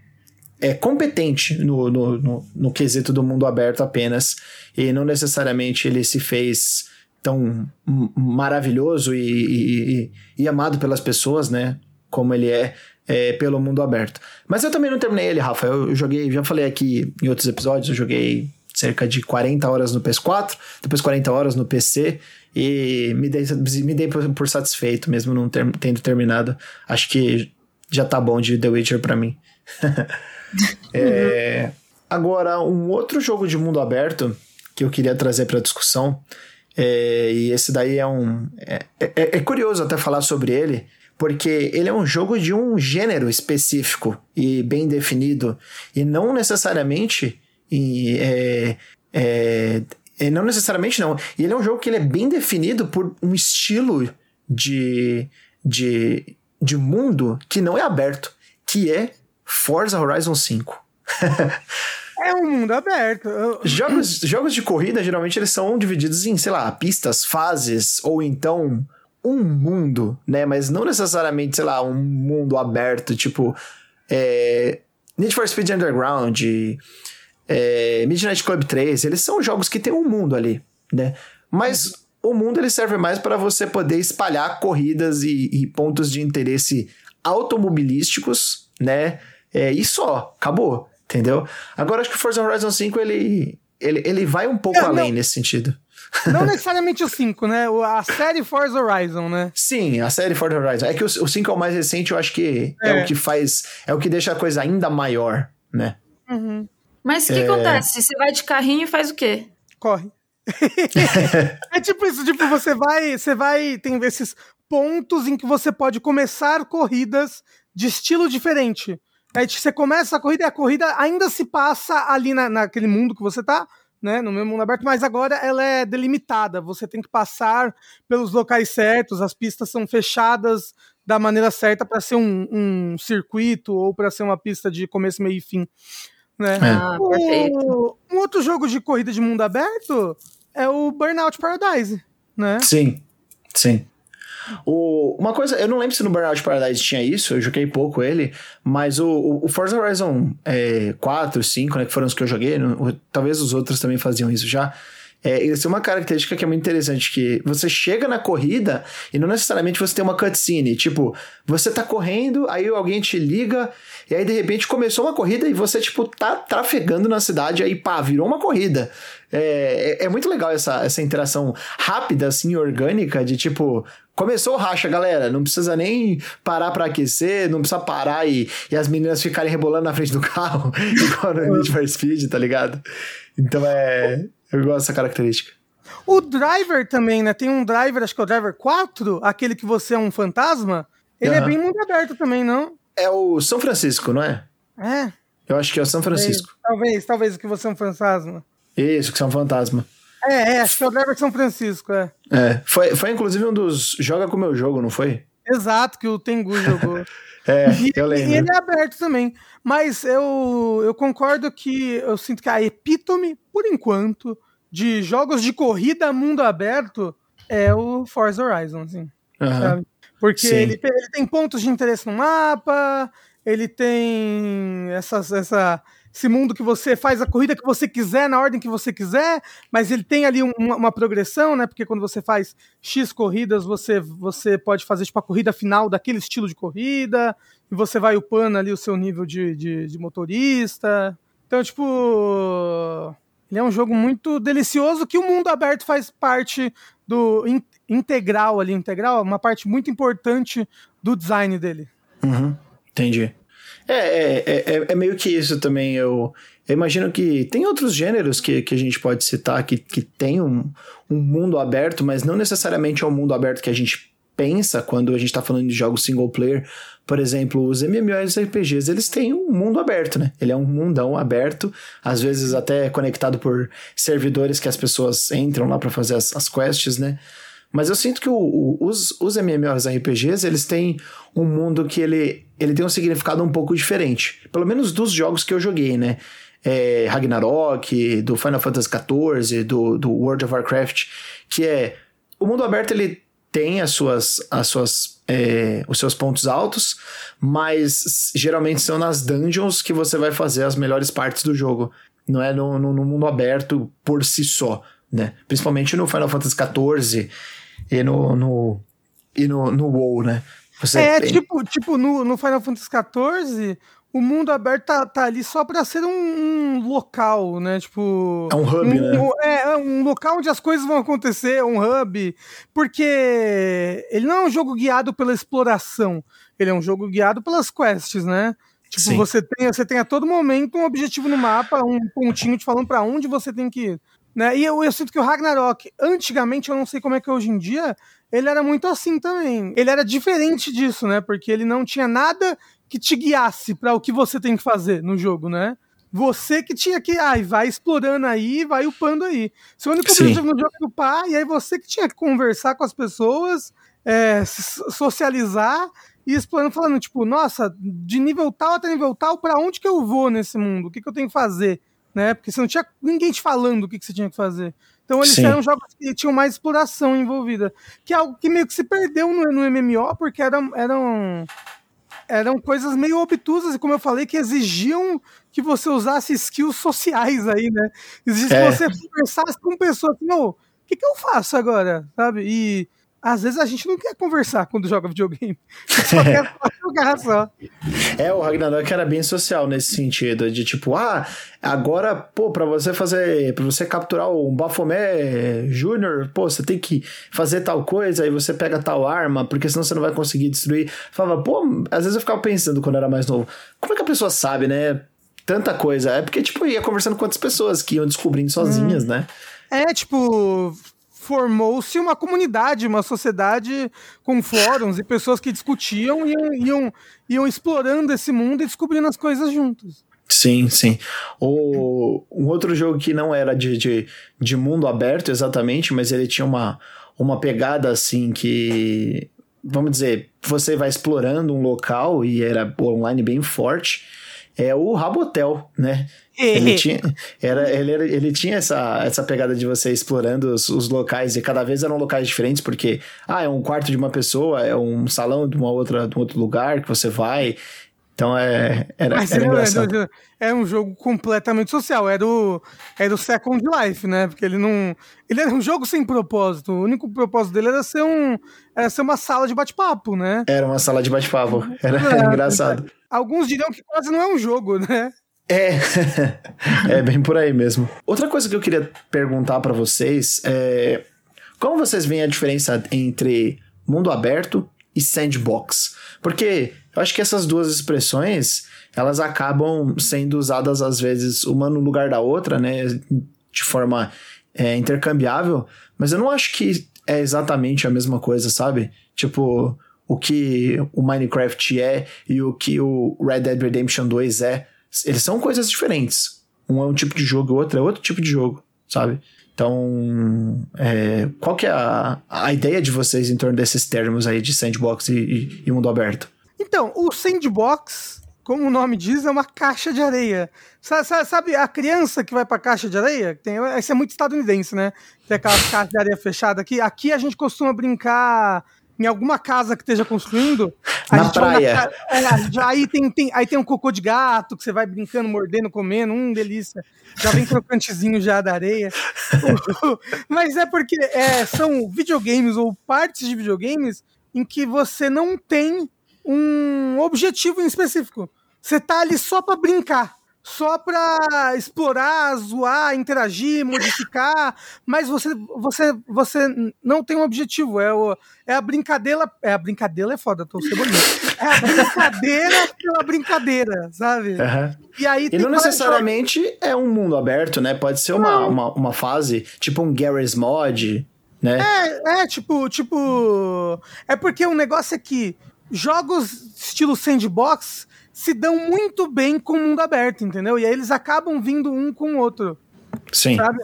é competente no, no, no, no, quesito do mundo aberto apenas, e não necessariamente ele se fez tão maravilhoso e, e, e, e amado pelas pessoas, né? Como ele é, é, pelo mundo aberto. Mas eu também não terminei ele, Rafa. Eu joguei, já falei aqui em outros episódios, eu joguei cerca de 40 horas no PS4, depois 40 horas no PC, e me dei, me dei por, satisfeito, mesmo não ter, tendo terminado. Acho que já tá bom de The Witcher para mim. (laughs) é, agora, um outro jogo de mundo aberto que eu queria trazer para discussão, é, e esse daí é um. É, é, é, curioso até falar sobre ele, porque ele é um jogo de um gênero específico e bem definido, e não necessariamente e, é, não necessariamente não. E ele é um jogo que ele é bem definido por um estilo de, de, de mundo que não é aberto, que é Forza Horizon 5. (laughs) É um mundo aberto. Jogos, (clears throat) jogos de corrida, geralmente, eles são divididos em, sei lá, pistas, fases, ou então um mundo, né? Mas não necessariamente, sei lá, um mundo aberto, tipo... É, Need for Speed Underground, é, Midnight Club 3, eles são jogos que tem um mundo ali, né? Mas uhum. o mundo ele serve mais para você poder espalhar corridas e, e, pontos de interesse automobilísticos, né? É, e só, acabou, entendeu? Agora acho que o Forza Horizon 5 ele, ele, ele vai um pouco é, além nesse sentido. (laughs) Não (laughs) necessariamente o 5, né? A série Forza Horizon, né? Sim, a série Forza Horizon. É que o, o 5 é o mais recente, eu acho que é. é. o que faz. É o que deixa a coisa ainda maior, né? Uhum. Mas o que é... acontece? Você vai de carrinho e faz o quê? Corre. (laughs) é tipo isso, tipo, você vai, você vai, tem esses pontos em que você pode começar corridas de estilo diferente. Aí você começa a corrida e a corrida ainda se passa ali na, naquele mundo que você tá, né, no mesmo mundo aberto, mas agora ela é delimitada. Você tem que passar pelos locais certos, as pistas são fechadas da maneira certa para ser um, um circuito ou para ser uma pista de começo, meio e fim. Né? É. Ah, perfeito. Um outro jogo de corrida de mundo aberto é o Burnout Paradise, né? Sim, sim. O, uma coisa, eu não lembro se no Burnout Paradise tinha isso, eu joguei pouco ele, mas o, o Forza Horizon é, 4, 5, né, que foram os que eu joguei, no, talvez os outros também faziam isso já. É, isso é uma característica que é muito interessante, que você chega na corrida e não necessariamente você tem uma cutscene. Tipo, você tá correndo, aí alguém te liga, e aí de repente começou uma corrida e você, tipo, tá trafegando na cidade, aí pá, virou uma corrida. É, é, é muito legal essa, essa interação rápida, assim, orgânica, de tipo, começou o racha, galera. Não precisa nem parar para aquecer, não precisa parar e, e as meninas ficarem rebolando na frente do carro, (laughs) igual no Need for Speed, tá ligado? Então é. Eu gosto dessa característica. O driver também, né? Tem um driver, acho que é o driver 4, aquele que você é um fantasma. Ele uhum. é bem mundo aberto também, não? É o São Francisco, não é? É. Eu acho que é o São Francisco. Talvez, talvez, que você é um fantasma. Isso, que você é um fantasma. É, é, acho que é o driver São Francisco, é. É, foi, foi inclusive um dos Joga com o meu jogo, não foi? Exato, que o Tengu jogou. (laughs) é, e, eu lembro. E ele é aberto também. Mas eu, eu concordo que eu sinto que a epítome, por enquanto, de jogos de corrida mundo aberto é o Forza Horizon, assim. Uhum. Porque ele, ele, tem pontos de interesse no mapa, ele tem essas, essa, esse mundo que você faz a corrida que você quiser, na ordem que você quiser, mas ele tem ali uma, uma, progressão, né? Porque quando você faz X corridas, você, você pode fazer tipo, a corrida final daquele estilo de corrida, e você vai upando ali o seu nível de, de, de motorista. Então, tipo. Ele é um jogo muito delicioso que o mundo aberto faz parte do in, integral ali, integral, uma parte muito importante do design dele. Uhum, entendi. É, é, é, é, meio que isso também. Eu, eu imagino que tem outros gêneros que, que a gente pode citar que, que tem um, um mundo aberto, mas não necessariamente é um mundo aberto que a gente pensa quando a gente está falando de jogos single player. Por exemplo, os MMORPGs, eles têm um mundo aberto, né? Ele é um mundão aberto, às vezes até conectado por servidores que as pessoas entram lá para fazer as, as quests, né? Mas eu sinto que o, o, os, os MMORPGs, eles têm um mundo que ele, ele tem um significado um pouco diferente. Pelo menos dos jogos que eu joguei, né? É, Ragnarok, do Final Fantasy XIV, do, do World of Warcraft, que é... O mundo aberto, ele tem as suas, as suas, é, os seus pontos altos, mas geralmente são nas dungeons que você vai fazer as melhores partes do jogo. Não é no, no, no mundo aberto por si só, né? Principalmente no Final Fantasy XIV e no, no, e no, no WoW, né? Você é, tem... tipo, tipo no, no Final Fantasy XIV, o mundo aberto tá, tá ali só para ser um, um, local, né? Tipo. É um hub, um, né? É, é, um local onde as coisas vão acontecer, um hub. Porque ele não é um jogo guiado pela exploração, ele é um jogo guiado pelas quests, né? Tipo, você tem, você tem a todo momento um objetivo no mapa, um pontinho te falando para onde você tem que ir. Né? E eu, eu sinto que o Ragnarok, antigamente, eu não sei como é que é hoje em dia, ele era muito assim também. Ele era diferente disso, né? Porque ele não tinha nada que te guiasse para o que você tem que fazer no jogo, né? Você que tinha que, ai, vai explorando aí, vai upando aí. Seu único objetivo no jogo é upar, e aí você que tinha que conversar com as pessoas, é, socializar e explorando, falando, tipo, nossa, de nível tal até nível tal, para onde que eu vou nesse mundo? O que, que eu tenho que fazer? Né? Porque você não tinha ninguém te falando o que, que você tinha que fazer. Então eles Sim. eram jogos que tinham mais exploração envolvida. Que é algo que meio que se perdeu no, no MMO, porque eram, eram, eram coisas meio obtusas, e como eu falei, que exigiam que você usasse skills sociais aí, né? Exigia é. que você conversasse com pessoas assim, o que, que eu faço agora? Sabe? E às vezes a gente não quer conversar quando joga videogame. (laughs) Só quer (laughs) jogar só. É, o Ragnarok era bem social nesse sentido, de tipo, ah, agora, pô, pra você fazer, pra você capturar um Baphomet Júnior, pô, você tem que fazer tal coisa, aí você pega tal arma, porque senão você não vai conseguir destruir. Falava, pô, às vezes eu ficava pensando quando era mais novo, como é que a pessoa sabe, né? Tanta coisa. É porque, tipo, ia conversando com outras pessoas que iam descobrindo sozinhas, hum. né? É, tipo, formou-se uma comunidade, uma sociedade com fóruns e pessoas que discutiam e iam, iam, iam explorando esse mundo e descobrindo as coisas juntos. Sim, sim. O, um outro jogo que não era de, de, de mundo aberto exatamente, mas ele tinha uma, uma pegada assim que, vamos dizer, você vai explorando um local e era online bem forte, é o Rabotel, né? ele tinha, era, ele, era, ele tinha essa, essa pegada de você explorando os, os, locais e cada vez eram locais diferentes, porque ah, é um quarto de uma pessoa, é um salão de uma outra de um outro lugar que você vai. Então é, era, Mas era é, engraçado. É, é um jogo completamente social, era o, era o Second Life, né? Porque ele não. Ele era um jogo sem propósito. O único propósito dele era ser um. Era ser uma sala de bate-papo, né? Era uma sala de bate-papo. Era, era engraçado. Alguns diriam que quase não é um jogo, né? É, (laughs) é bem por aí mesmo. Outra coisa que eu queria perguntar para vocês é como vocês veem a diferença entre mundo aberto e sandbox? Porque eu acho que essas duas expressões elas acabam sendo usadas às vezes uma no lugar da outra, né, de forma é, intercambiável, mas eu não acho que é exatamente a mesma coisa, sabe? Tipo, o que o Minecraft é e o que o Red Dead Redemption 2 é eles são coisas diferentes. Um é um tipo de jogo, o outro é outro tipo de jogo, sabe? Então, é, qual que é a, a ideia de vocês em torno desses termos aí de sandbox e, e, e mundo aberto? Então, o sandbox, como o nome diz, é uma caixa de areia. Sabe, sabe a criança que vai pra caixa de areia? Tem, esse é muito estadunidense, né? Tem aquela caixa de areia fechada aqui. Aqui a gente costuma brincar em alguma casa que esteja construindo. Na praia. É, aí, tem, tem, aí tem um cocô de gato que você vai brincando, mordendo, comendo, hum, delícia. Já vem crocantezinho já da areia. (laughs) Mas é porque é, são videogames ou partes de videogames em que você não tem um objetivo em específico. Você tá ali só para brincar só para explorar, zoar, interagir, modificar, mas você, você, você não tem um objetivo. É, o, é a brincadeira. É a brincadeira é foda, tô cebolinha. É a brincadeira pela brincadeira, sabe? Uhum. E, aí e não necessariamente jogos. é um mundo aberto, né? Pode ser uma, uma, uma, fase, tipo um Garry's Mod, né? É, é, tipo, tipo. É porque o um negócio é que jogos estilo sandbox se dão muito bem com o mundo aberto, entendeu? E aí eles acabam vindo um com o outro. Sim. Sabe?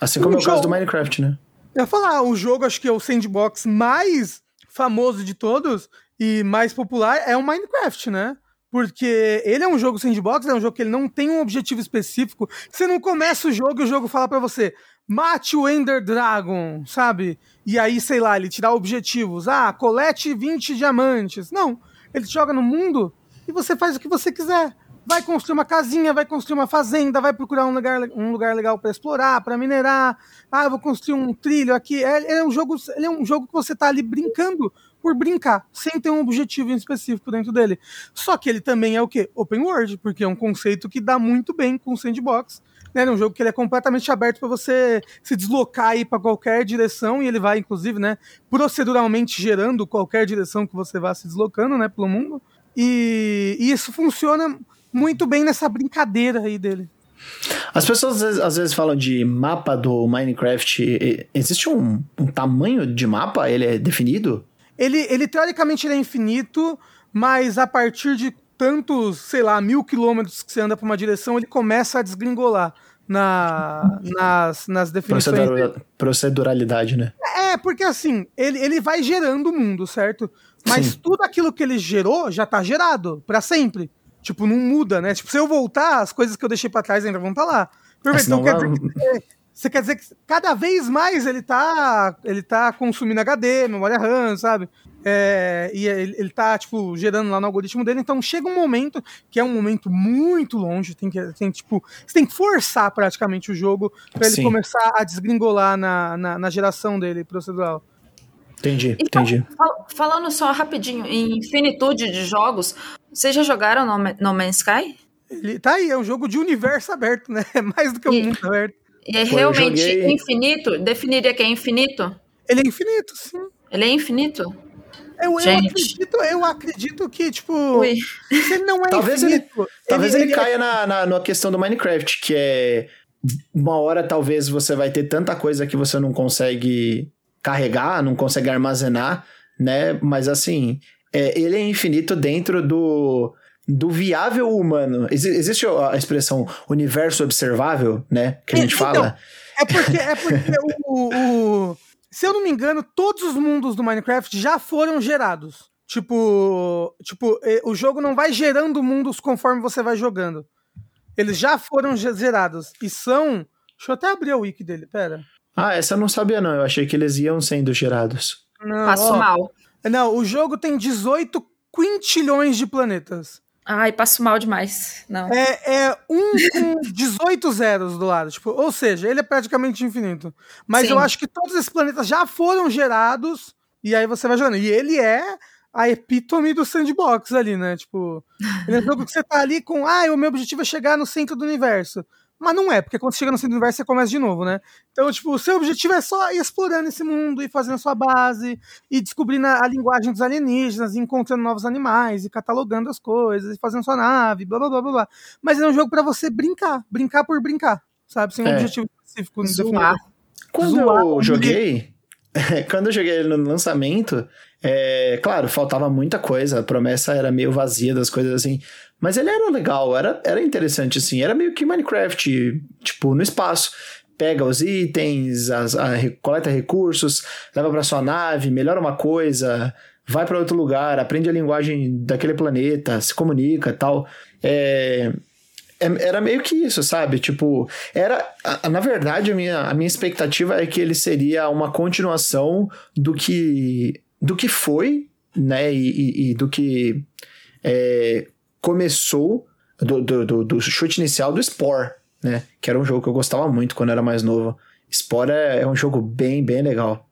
Assim como é o caso do Minecraft, né? Eu ia falar, o jogo acho que é o sandbox mais famoso de todos e mais popular é o Minecraft, né? Porque ele é um jogo sandbox, é um jogo que ele não tem um objetivo específico. Você não começa o jogo e o jogo fala para você, mate o Ender Dragon, sabe? E aí, sei lá, ele te dá objetivos. Ah, colete 20 diamantes. Não. Ele te joga no mundo e você faz o que você quiser. Vai construir uma casinha, vai construir uma fazenda, vai procurar um lugar, um lugar legal para explorar, para minerar. Ah, vou construir um trilho aqui. É, é, um jogo, é um jogo que você tá ali brincando por brincar, sem ter um objetivo em específico dentro dele. Só que ele também é o quê? Open world, porque é um conceito que dá muito bem com o sandbox. Né? É um jogo que ele é completamente aberto para você se deslocar aí para qualquer direção e ele vai, inclusive, né, proceduralmente gerando qualquer direção que você vá se deslocando, né, pelo mundo. E, e isso funciona muito bem nessa brincadeira aí dele. As pessoas às vezes, falam de mapa do Minecraft. Existe um, um, tamanho de mapa? Ele é definido? Ele, ele teoricamente ele é infinito, mas a partir de tantos, sei lá, mil quilômetros que você anda para uma direção, ele começa a desgringolar na, nas, nas definições. Procedura, proceduralidade, né? É, porque assim, ele, ele vai gerando o mundo, certo? Mas Sim. tudo aquilo que ele gerou já tá gerado para sempre. Tipo, não muda, né? Tipo, se eu voltar, as coisas que eu deixei para trás ainda vão estar tá lá. Perfeito. Então quer dizer que você quer dizer que cada vez mais ele tá, ele tá consumindo HD, memória RAM, sabe? É, e ele, ele tá, tipo, gerando lá no algoritmo dele. Então chega um momento que é um momento muito longe. Tem que, tem, tipo, você tem que forçar praticamente o jogo para ele Sim. começar a desgringolar na, na, na geração dele procedural. Entendi, então, entendi. Fal falando só rapidinho, em infinitude de jogos, vocês já jogaram No, no Man's Sky? Ele tá aí, é um jogo de universo aberto, né? (laughs) É mais do que um e, mundo aberto. E é realmente joguei... infinito? Definiria que é infinito? Ele é infinito, sim. Ele é infinito? Eu, eu, acredito, eu acredito que, tipo, Ui. ele não é talvez infinito. Ele, talvez ele, ele é caia é... na, na, na questão do Minecraft, que é uma hora talvez você vai ter tanta coisa que você não consegue carregar, não consegue armazenar, né? Mas assim, é, ele é infinito dentro do, do viável humano. Ex existe a expressão universo observável, né? Que a gente então, fala. É porque, é porque o, o, Se eu não me engano, todos os mundos do Minecraft já foram gerados. Tipo, tipo, o jogo não vai gerando mundos conforme você vai jogando. Eles já foram gerados. E são. Deixa eu até abrir o wiki dele, pera. Ah, essa eu não sabia, não. Eu achei que eles iam sendo gerados. Não, Passo ó, mal. Não, o jogo tem 18 quintilhões de planetas. Ai, passo mal demais. Não. É, é um com (laughs) 18 zeros do lado. Tipo, ou seja, ele é praticamente infinito. Mas Sim. eu acho que todos esses planetas já foram gerados. E aí você vai jogando. E ele é a epítome do sandbox ali, né? Tipo, ele é um jogo que você tá ali com. Ah, o meu objetivo é chegar no centro do universo. Mas não é, porque quando você chega no centro do universo você começa de novo, né? Então, tipo, o seu objetivo é só ir explorando esse mundo, e fazendo a sua base, e descobrindo a, a linguagem dos alienígenas, e encontrando novos animais, e catalogando as coisas, e fazendo sua nave, blá blá blá blá blá. Mas é um jogo para você brincar, brincar por brincar, sabe? Sem um é. objetivo específico. Zoar. Quando Zoar, eu joguei, (laughs) (laughs) quando eu joguei ele no lançamento, é, claro, faltava muita coisa, a promessa era meio vazia das coisas assim. Mas ele era legal, era, era interessante, assim. Era meio que Minecraft, tipo, no espaço. Pega os itens, as, a, coleta recursos, leva para sua nave, melhora uma coisa, vai para outro lugar, aprende a linguagem daquele planeta, se comunica tal. É, era meio que isso, sabe? Tipo, era. Na verdade, a minha, a minha expectativa é que ele seria uma continuação do que do que foi, né, e, e, e do que é, começou do, do, do, do, chute inicial do Spore, né, que era um jogo que eu gostava muito quando era mais novo. Spore é, é um jogo bem, bem legal.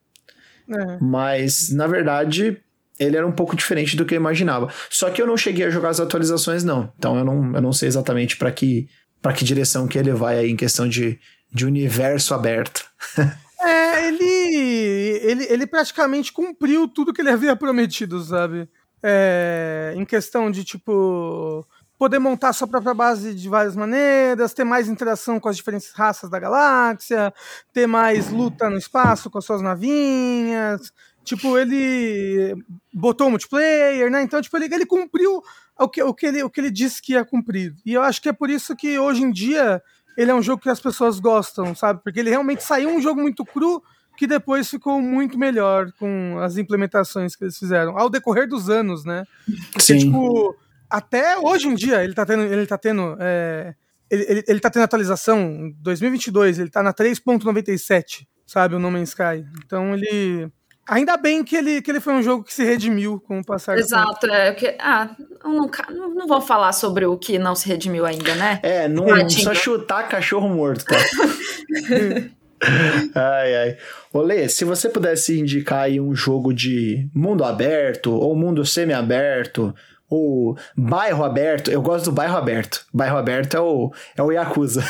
É. Mas, na verdade, ele era um pouco diferente do que eu imaginava. Só que eu não cheguei a jogar as atualizações, não. Então eu não, eu não sei exatamente para que, que direção que ele vai aí em questão de, de universo aberto. (laughs) é, ele, ele, ele praticamente cumpriu tudo que ele havia prometido, sabe? É, em questão de, tipo, poder montar sua própria base de várias maneiras, ter mais interação com as diferentes raças da galáxia, ter mais luta no espaço com as suas navinhas, Tipo, ele botou multiplayer, né? Então, tipo, ele, ele cumpriu o que, o, que ele, o que ele disse que ia cumprir. E eu acho que é por isso que hoje em dia ele é um jogo que as pessoas gostam, sabe? Porque ele realmente saiu um jogo muito cru que depois ficou muito melhor com as implementações que eles fizeram ao decorrer dos anos, né? Porque, Sim. tipo, até hoje em dia ele tá tendo. Ele tá tendo. É, ele, ele, ele tá tendo atualização em 2022, ele tá na 3.97, sabe? O No Man's Sky. Então ele Ainda bem que ele, que ele foi um jogo que se redimiu com o passar do Exato, tempo. é. Que, ah, não, não, não vou falar sobre o que não se redimiu ainda, né? É, não, não só chutar cachorro morto, tá? (laughs) ai, ai. Olê, se você pudesse indicar aí um jogo de mundo aberto ou mundo semi-aberto ou bairro aberto, eu gosto do bairro aberto. Bairro aberto é o, é o Yakuza. (laughs)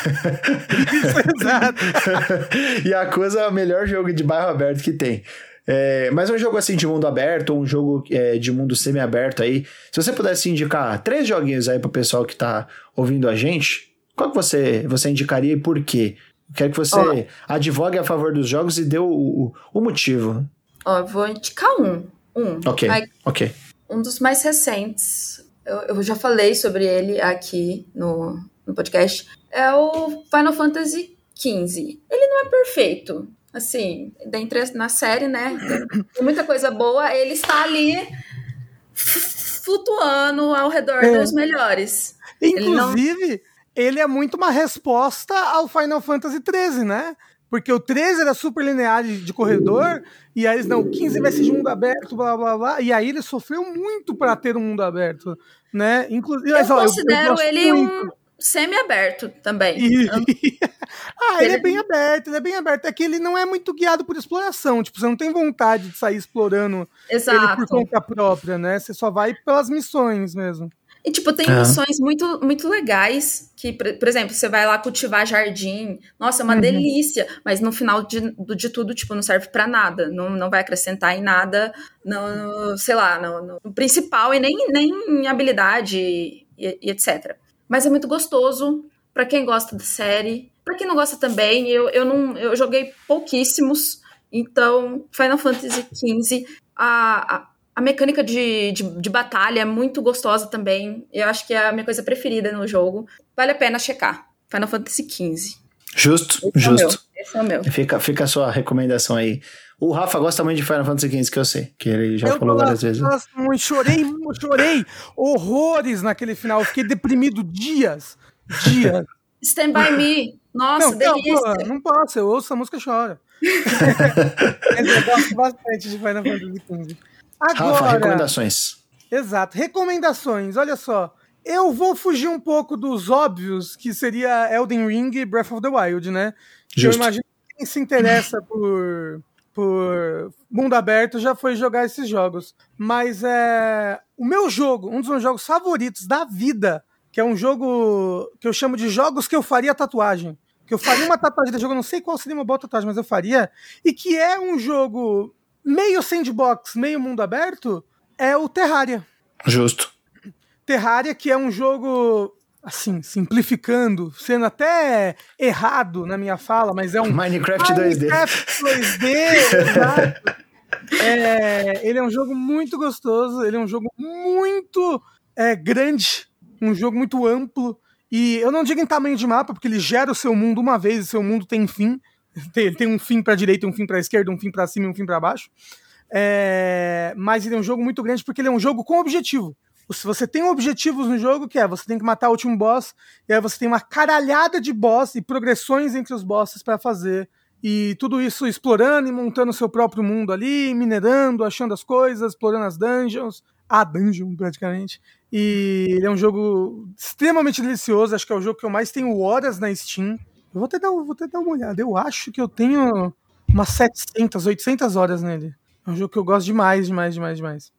Exato. (laughs) Yakuza é o melhor jogo de bairro aberto que tem. É, mas um jogo assim de mundo aberto, um jogo é, de mundo semi-aberto aí, se você pudesse indicar três joguinhos aí pro pessoal que tá ouvindo a gente, qual que você, você indicaria e por quê? Quero que você advogue a favor dos jogos e dê o, o, o motivo. Ó, vou indicar um. Um. Ok, ok. Um dos mais recentes. Eu, eu já falei sobre ele aqui no, no podcast. É o Final Fantasy XV. Ele não é perfeito assim, dentro na série, né? Tem muita coisa boa. Ele está ali flutuando ao redor é. dos melhores. Inclusive, ele, não... ele, é muito uma resposta ao Final Fantasy XIII, né? Porque o 13 era super linear de, de corredor, e aí eles, não, o 15 vai ser de mundo aberto, blá blá blá. E aí ele sofreu muito para ter um mundo aberto, né? Inclusive, eu considero eu, eu ele muito. um semi-aberto também. E... (laughs) ah, ele, ele, é bem aberto, ele é bem aberto. É que ele não é muito guiado por exploração. Tipo, você não tem vontade de sair explorando Exato. ele por conta própria, né? Você só vai pelas missões mesmo. E, tipo, tem é. missões muito, muito legais que, por exemplo, você vai lá cultivar jardim. Nossa, é uma uhum. delícia. Mas no final de, de tudo, tipo, não serve para nada. Não, não vai acrescentar em nada, no, sei lá, no, no principal e nem, nem em habilidade e, e etc. Mas é muito gostoso para quem gosta da série. Para quem não gosta também, eu, eu não eu joguei pouquíssimos. Então, Final Fantasy XV, a, a, a mecânica de, de, de, batalha é muito gostosa também. Eu acho que é a minha coisa preferida no jogo. Vale a pena checar. Final Fantasy XV. Justo, Esse justo. É Esse é o meu. Fica, fica a sua recomendação aí. O Rafa gosta muito de Final Fantasy XV, que eu sei, que ele já eu falou gosto, várias vezes. Gosto muito, chorei, chorei horrores naquele final, fiquei deprimido dias, dias. (laughs) Stand by me, nossa, não, delícia. Não, não posso, eu ouço a música e choro. (laughs) eu gosto bastante de Final Fantasy XV. Agora, Rafa, recomendações. Exato, recomendações, olha só. Eu vou fugir um pouco dos óbvios, que seria Elden Ring e Breath of the Wild, né? Eu imagino que quem se interessa (laughs) por por mundo aberto já foi jogar esses jogos. Mas é o meu jogo, um dos meus jogos favoritos da vida, que é um jogo que eu chamo de jogos que eu faria tatuagem. Que eu faria uma tatuagem de jogo, eu não sei qual seria uma boa tatuagem, mas eu faria. E que é um jogo meio sandbox, meio mundo aberto, é o Terraria. Justo. Terraria, que é um jogo assim, simplificando, sendo até errado na minha fala, mas é um Minecraft 2D. Minecraft 2D, exato. É, ele é um jogo muito gostoso, ele é um jogo muito é, grande, um jogo muito amplo. E eu não digo em tamanho de mapa, porque ele gera o seu mundo uma vez e seu mundo tem fim. Ele tem um fim para direita, um fim para esquerda, um fim para cima e um fim para baixo. É, mas ele é um jogo muito grande porque ele é um jogo com objetivo se você tem objetivos no jogo, que é você tem que matar o último boss, e aí você tem uma caralhada de boss e progressões entre os bosses para fazer e tudo isso explorando e montando seu próprio mundo ali, minerando, achando as coisas, explorando as dungeons, a dungeon praticamente. E ele é um jogo extremamente delicioso, acho que é o jogo que eu mais tenho horas na Steam. Eu vou até dar, vou até dar uma olhada, eu acho que eu tenho umas 700, 800 horas nele. É um jogo que eu gosto demais, demais, demais, demais.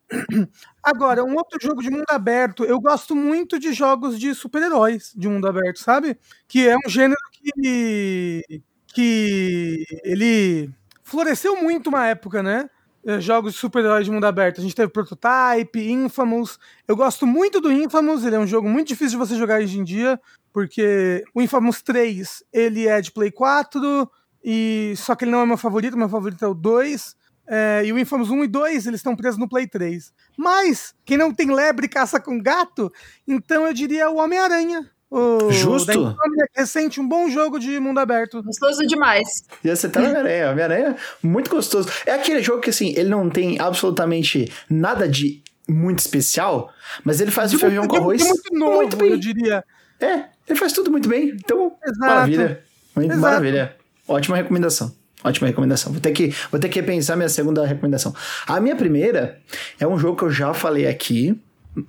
Agora, um outro jogo de mundo aberto, eu gosto muito de jogos de super-heróis de mundo aberto, sabe? Que é um gênero que, que ele floresceu muito uma época, né? Eh, Jogos de super-heróis de mundo aberto. A gente teve Prototype, Infamous. Eu gosto muito do Infamous, ele é um jogo muito difícil de você jogar hoje em dia, porque o Infamous 3, ele é de Play 4, e só que ele não é meu favorito, meu favorito é o 2. É, e o Infamous 1 e 2, eles estão presos no Play 3. Mas, quem não tem lebre caça com gato, então eu diria o Homem-Aranha. O Justo. da Insomniac recente, um bom jogo de mundo aberto. Gostoso demais. E você tá no Homem-Aranha. Homem-Aranha, muito gostoso. É aquele jogo que, assim, ele não tem absolutamente nada de muito especial, mas ele faz o feijão muito- com arroz de muito novo, muito bem. eu diria. É, ele faz tudo muito bem. Então, Exato. maravilha. Muito Exato. maravilha. Ótima recomendação. Ótima recomendação. Vou ter, que, vou ter que pensar minha segunda recomendação. A minha primeira é um jogo que eu já falei aqui,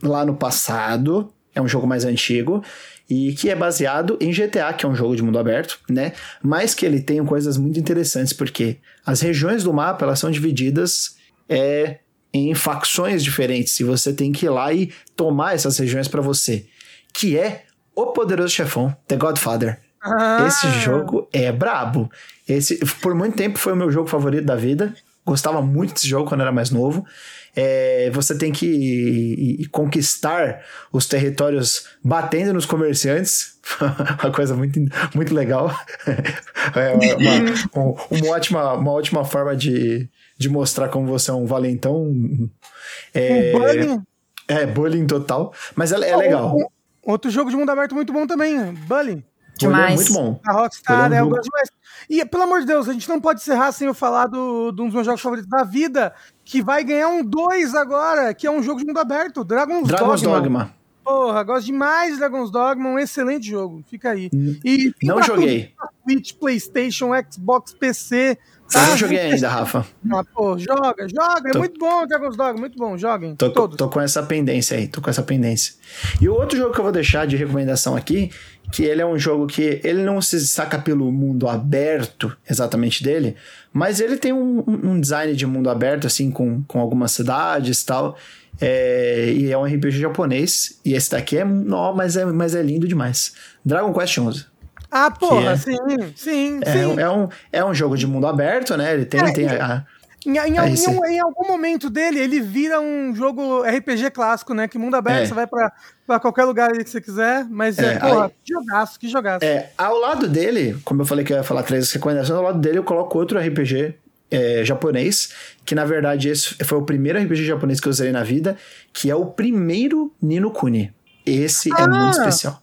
lá no passado. É um jogo mais antigo. E que é baseado em GTA, que é um jogo de mundo aberto, né? Mas que ele tem coisas muito interessantes, porque as regiões do mapa, elas são divididas é, em facções diferentes. E você tem que ir lá e tomar essas regiões para você. Que é o poderoso chefão, The Godfather. Ah, Esse jogo é brabo. Esse, por muito tempo foi o meu jogo favorito da vida. Gostava muito desse jogo quando era mais novo. É, você tem que ir- ir conquistar os territórios batendo nos comerciantes. (laughs) uma coisa muito, muito legal. (laughs) É uma, uma- uma ótima, uma ótima forma de, de mostrar como você é um valentão. É, o Bully, é bullying total. Mas é, é legal. outro jogo de mundo aberto muito bom também, né? É Demais. muito bom. A Rockstar, Ele é é, um jogo- gosto demais. E, pelo amor de Deus, a gente não pode encerrar sem eu falar do, de um dos meus jogos favoritos da vida, que vai ganhar um 2 agora, que é um jogo de mundo aberto, Dragon's, Dragon's Dogma. Dogma. Porra, gosto demais de Dragon's Dogma, um excelente jogo, fica aí. E tem Não joguei. tudo, Switch, Playstation, Xbox, PC. Eu tá? não joguei ainda, (laughs) Rafa. Ah, pô, joga, joga, é Tô- muito bom Dragon's Dogma, muito bom, joguem, Tô, todos. tô com essa pendência aí, tô com essa pendência. E o outro jogo que eu vou deixar de recomendação aqui, que ele é um jogo que ele não se destaca pelo mundo aberto exatamente dele, mas ele tem um, um- design de mundo aberto, assim, com, com algumas cidades e tal. É, e é um RPG japonês. E esse daqui é, não, mas é, mas é lindo demais. Dragon Quest 11. Ah, porra, é- sim, sim, É, sim. um- é, um, é um jogo de mundo aberto, né? Ele tem, É, tem a, a- Em, em, É em isso aí. um- em algum momento dele, ele vira um jogo RPG clássico, né? Que mundo aberto, É. você vai pra, pra qualquer lugar que você quiser. Mas, é, É, porra, aí- que jogaço, que jogaço. É, ao lado dele, como eu falei que eu ia falar três recomendações, ao lado dele eu coloco outro RPG é, japonês, que na verdade esse foi o primeiro RPG japonês que eu usei na vida, que é o primeiro Nino Kuni. Esse é Ah, muito especial.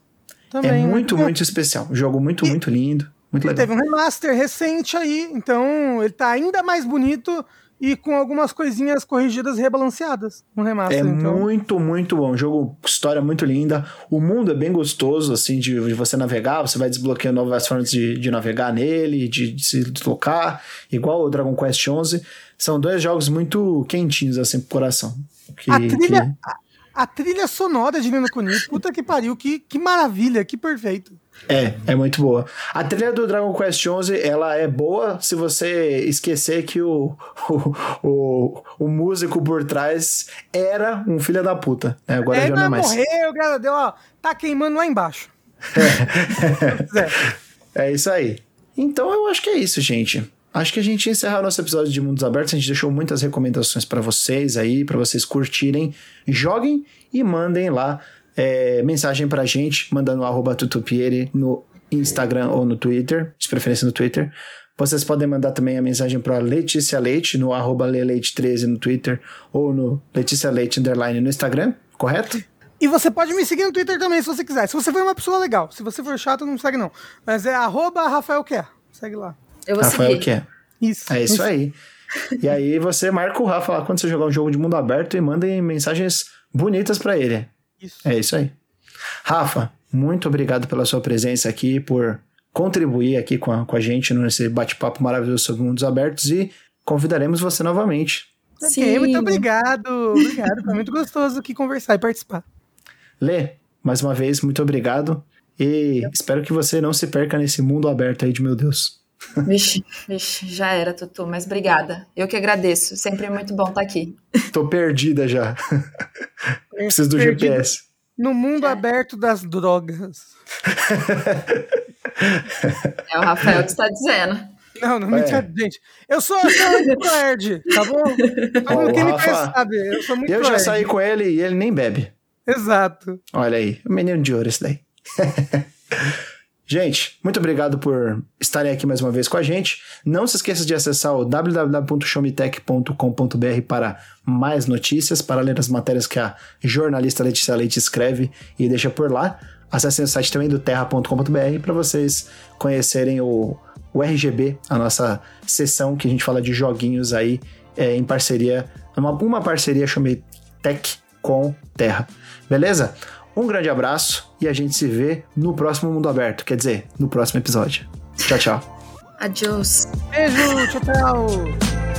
Também, é muito, muito especial. Um jogo muito, muito lindo. Muito Ele legal. teve um remaster recente aí, então ele tá ainda mais bonito e com algumas coisinhas corrigidas e rebalanceadas no remaster. É então. muito, muito bom. Jogo, história muito linda. O mundo é bem gostoso, assim, de, de você navegar. Você vai desbloqueando novas formas de, de navegar nele, de, de se deslocar. Igual o Dragon Quest XI. São dois jogos muito quentinhos, assim, pro coração. Que, A trilha- que- A trilha sonora de Nino Kuni, puta que pariu, que, que maravilha, que perfeito. É, é muito boa. A trilha do Dragon Quest XI, ela é boa se você esquecer que o, (laughs) o, o, o músico por trás era um filho da puta. né? Agora já não é mais. morreu, graças a Deus, ó, tá queimando lá embaixo. (laughs) É. É isso aí. Então eu acho que é isso, gente. Acho que a gente encerra o nosso episódio de Mundos Abertos. A gente deixou muitas recomendações pra vocês aí, pra vocês curtirem. Joguem e mandem lá é, mensagem pra gente, mandando o arroba tutupieri no Instagram ou no Twitter, de preferência no Twitter. Vocês podem mandar também a mensagem para Letícia Leite no arroba leleite13 no Twitter ou no Letícia Leite underline no Instagram, correto? E você pode me seguir no Twitter também, se você quiser. Se você for uma pessoa legal. Se você for chato, não segue não. Mas é arroba Rafael Quer. Segue lá. Eu vou Rafael, seguir. que é? Isso. É isso aí. (laughs) E aí você marca o Rafa lá quando você jogar um jogo de mundo aberto e mandem mensagens bonitas pra ele. Isso. É isso aí. Rafa, muito obrigado pela sua presença aqui, por contribuir aqui com a, com a gente nesse bate-papo maravilhoso sobre mundos abertos e convidaremos você novamente. Sim. muito obrigado. Obrigado. Foi muito gostoso aqui conversar e participar. Lê, mais uma vez, muito obrigado. E espero que você não se perca nesse mundo aberto aí de meu Deus. Vixe, vixe, já era, Tutu, mas obrigada. Eu que agradeço. Sempre é muito bom estar aqui. Tô perdida já. Preciso do Perdido GPS. No mundo aberto das drogas. É o Rafael que está dizendo. Não, não me É. entendo, gente. Eu sou, eu sou muito (laughs) nerd, tá bom? Todo Ó, mundo o que me Rafa- conhece sabe, eu sou muito Eu já nerd. saí com ele e ele nem bebe. Exato. Olha aí, o menino de ouro esse daí. (laughs) gente, muito obrigado por estarem aqui mais uma vez com a gente. Não se esqueça de acessar o www.showmetech.com.br para mais notícias, para ler as matérias que a jornalista Letícia Leite escreve e deixa por lá. Acessem o site também do terra.com.br para vocês conhecerem o, o RGB, a nossa sessão que a gente fala de joguinhos aí é, em parceria, uma, uma parceria Showmetech com Terra. Beleza? Um grande abraço e a gente se vê no próximo Mundo Aberto, quer dizer, no próximo episódio. Tchau, tchau. Adiós. Beijo, tchau, tchau.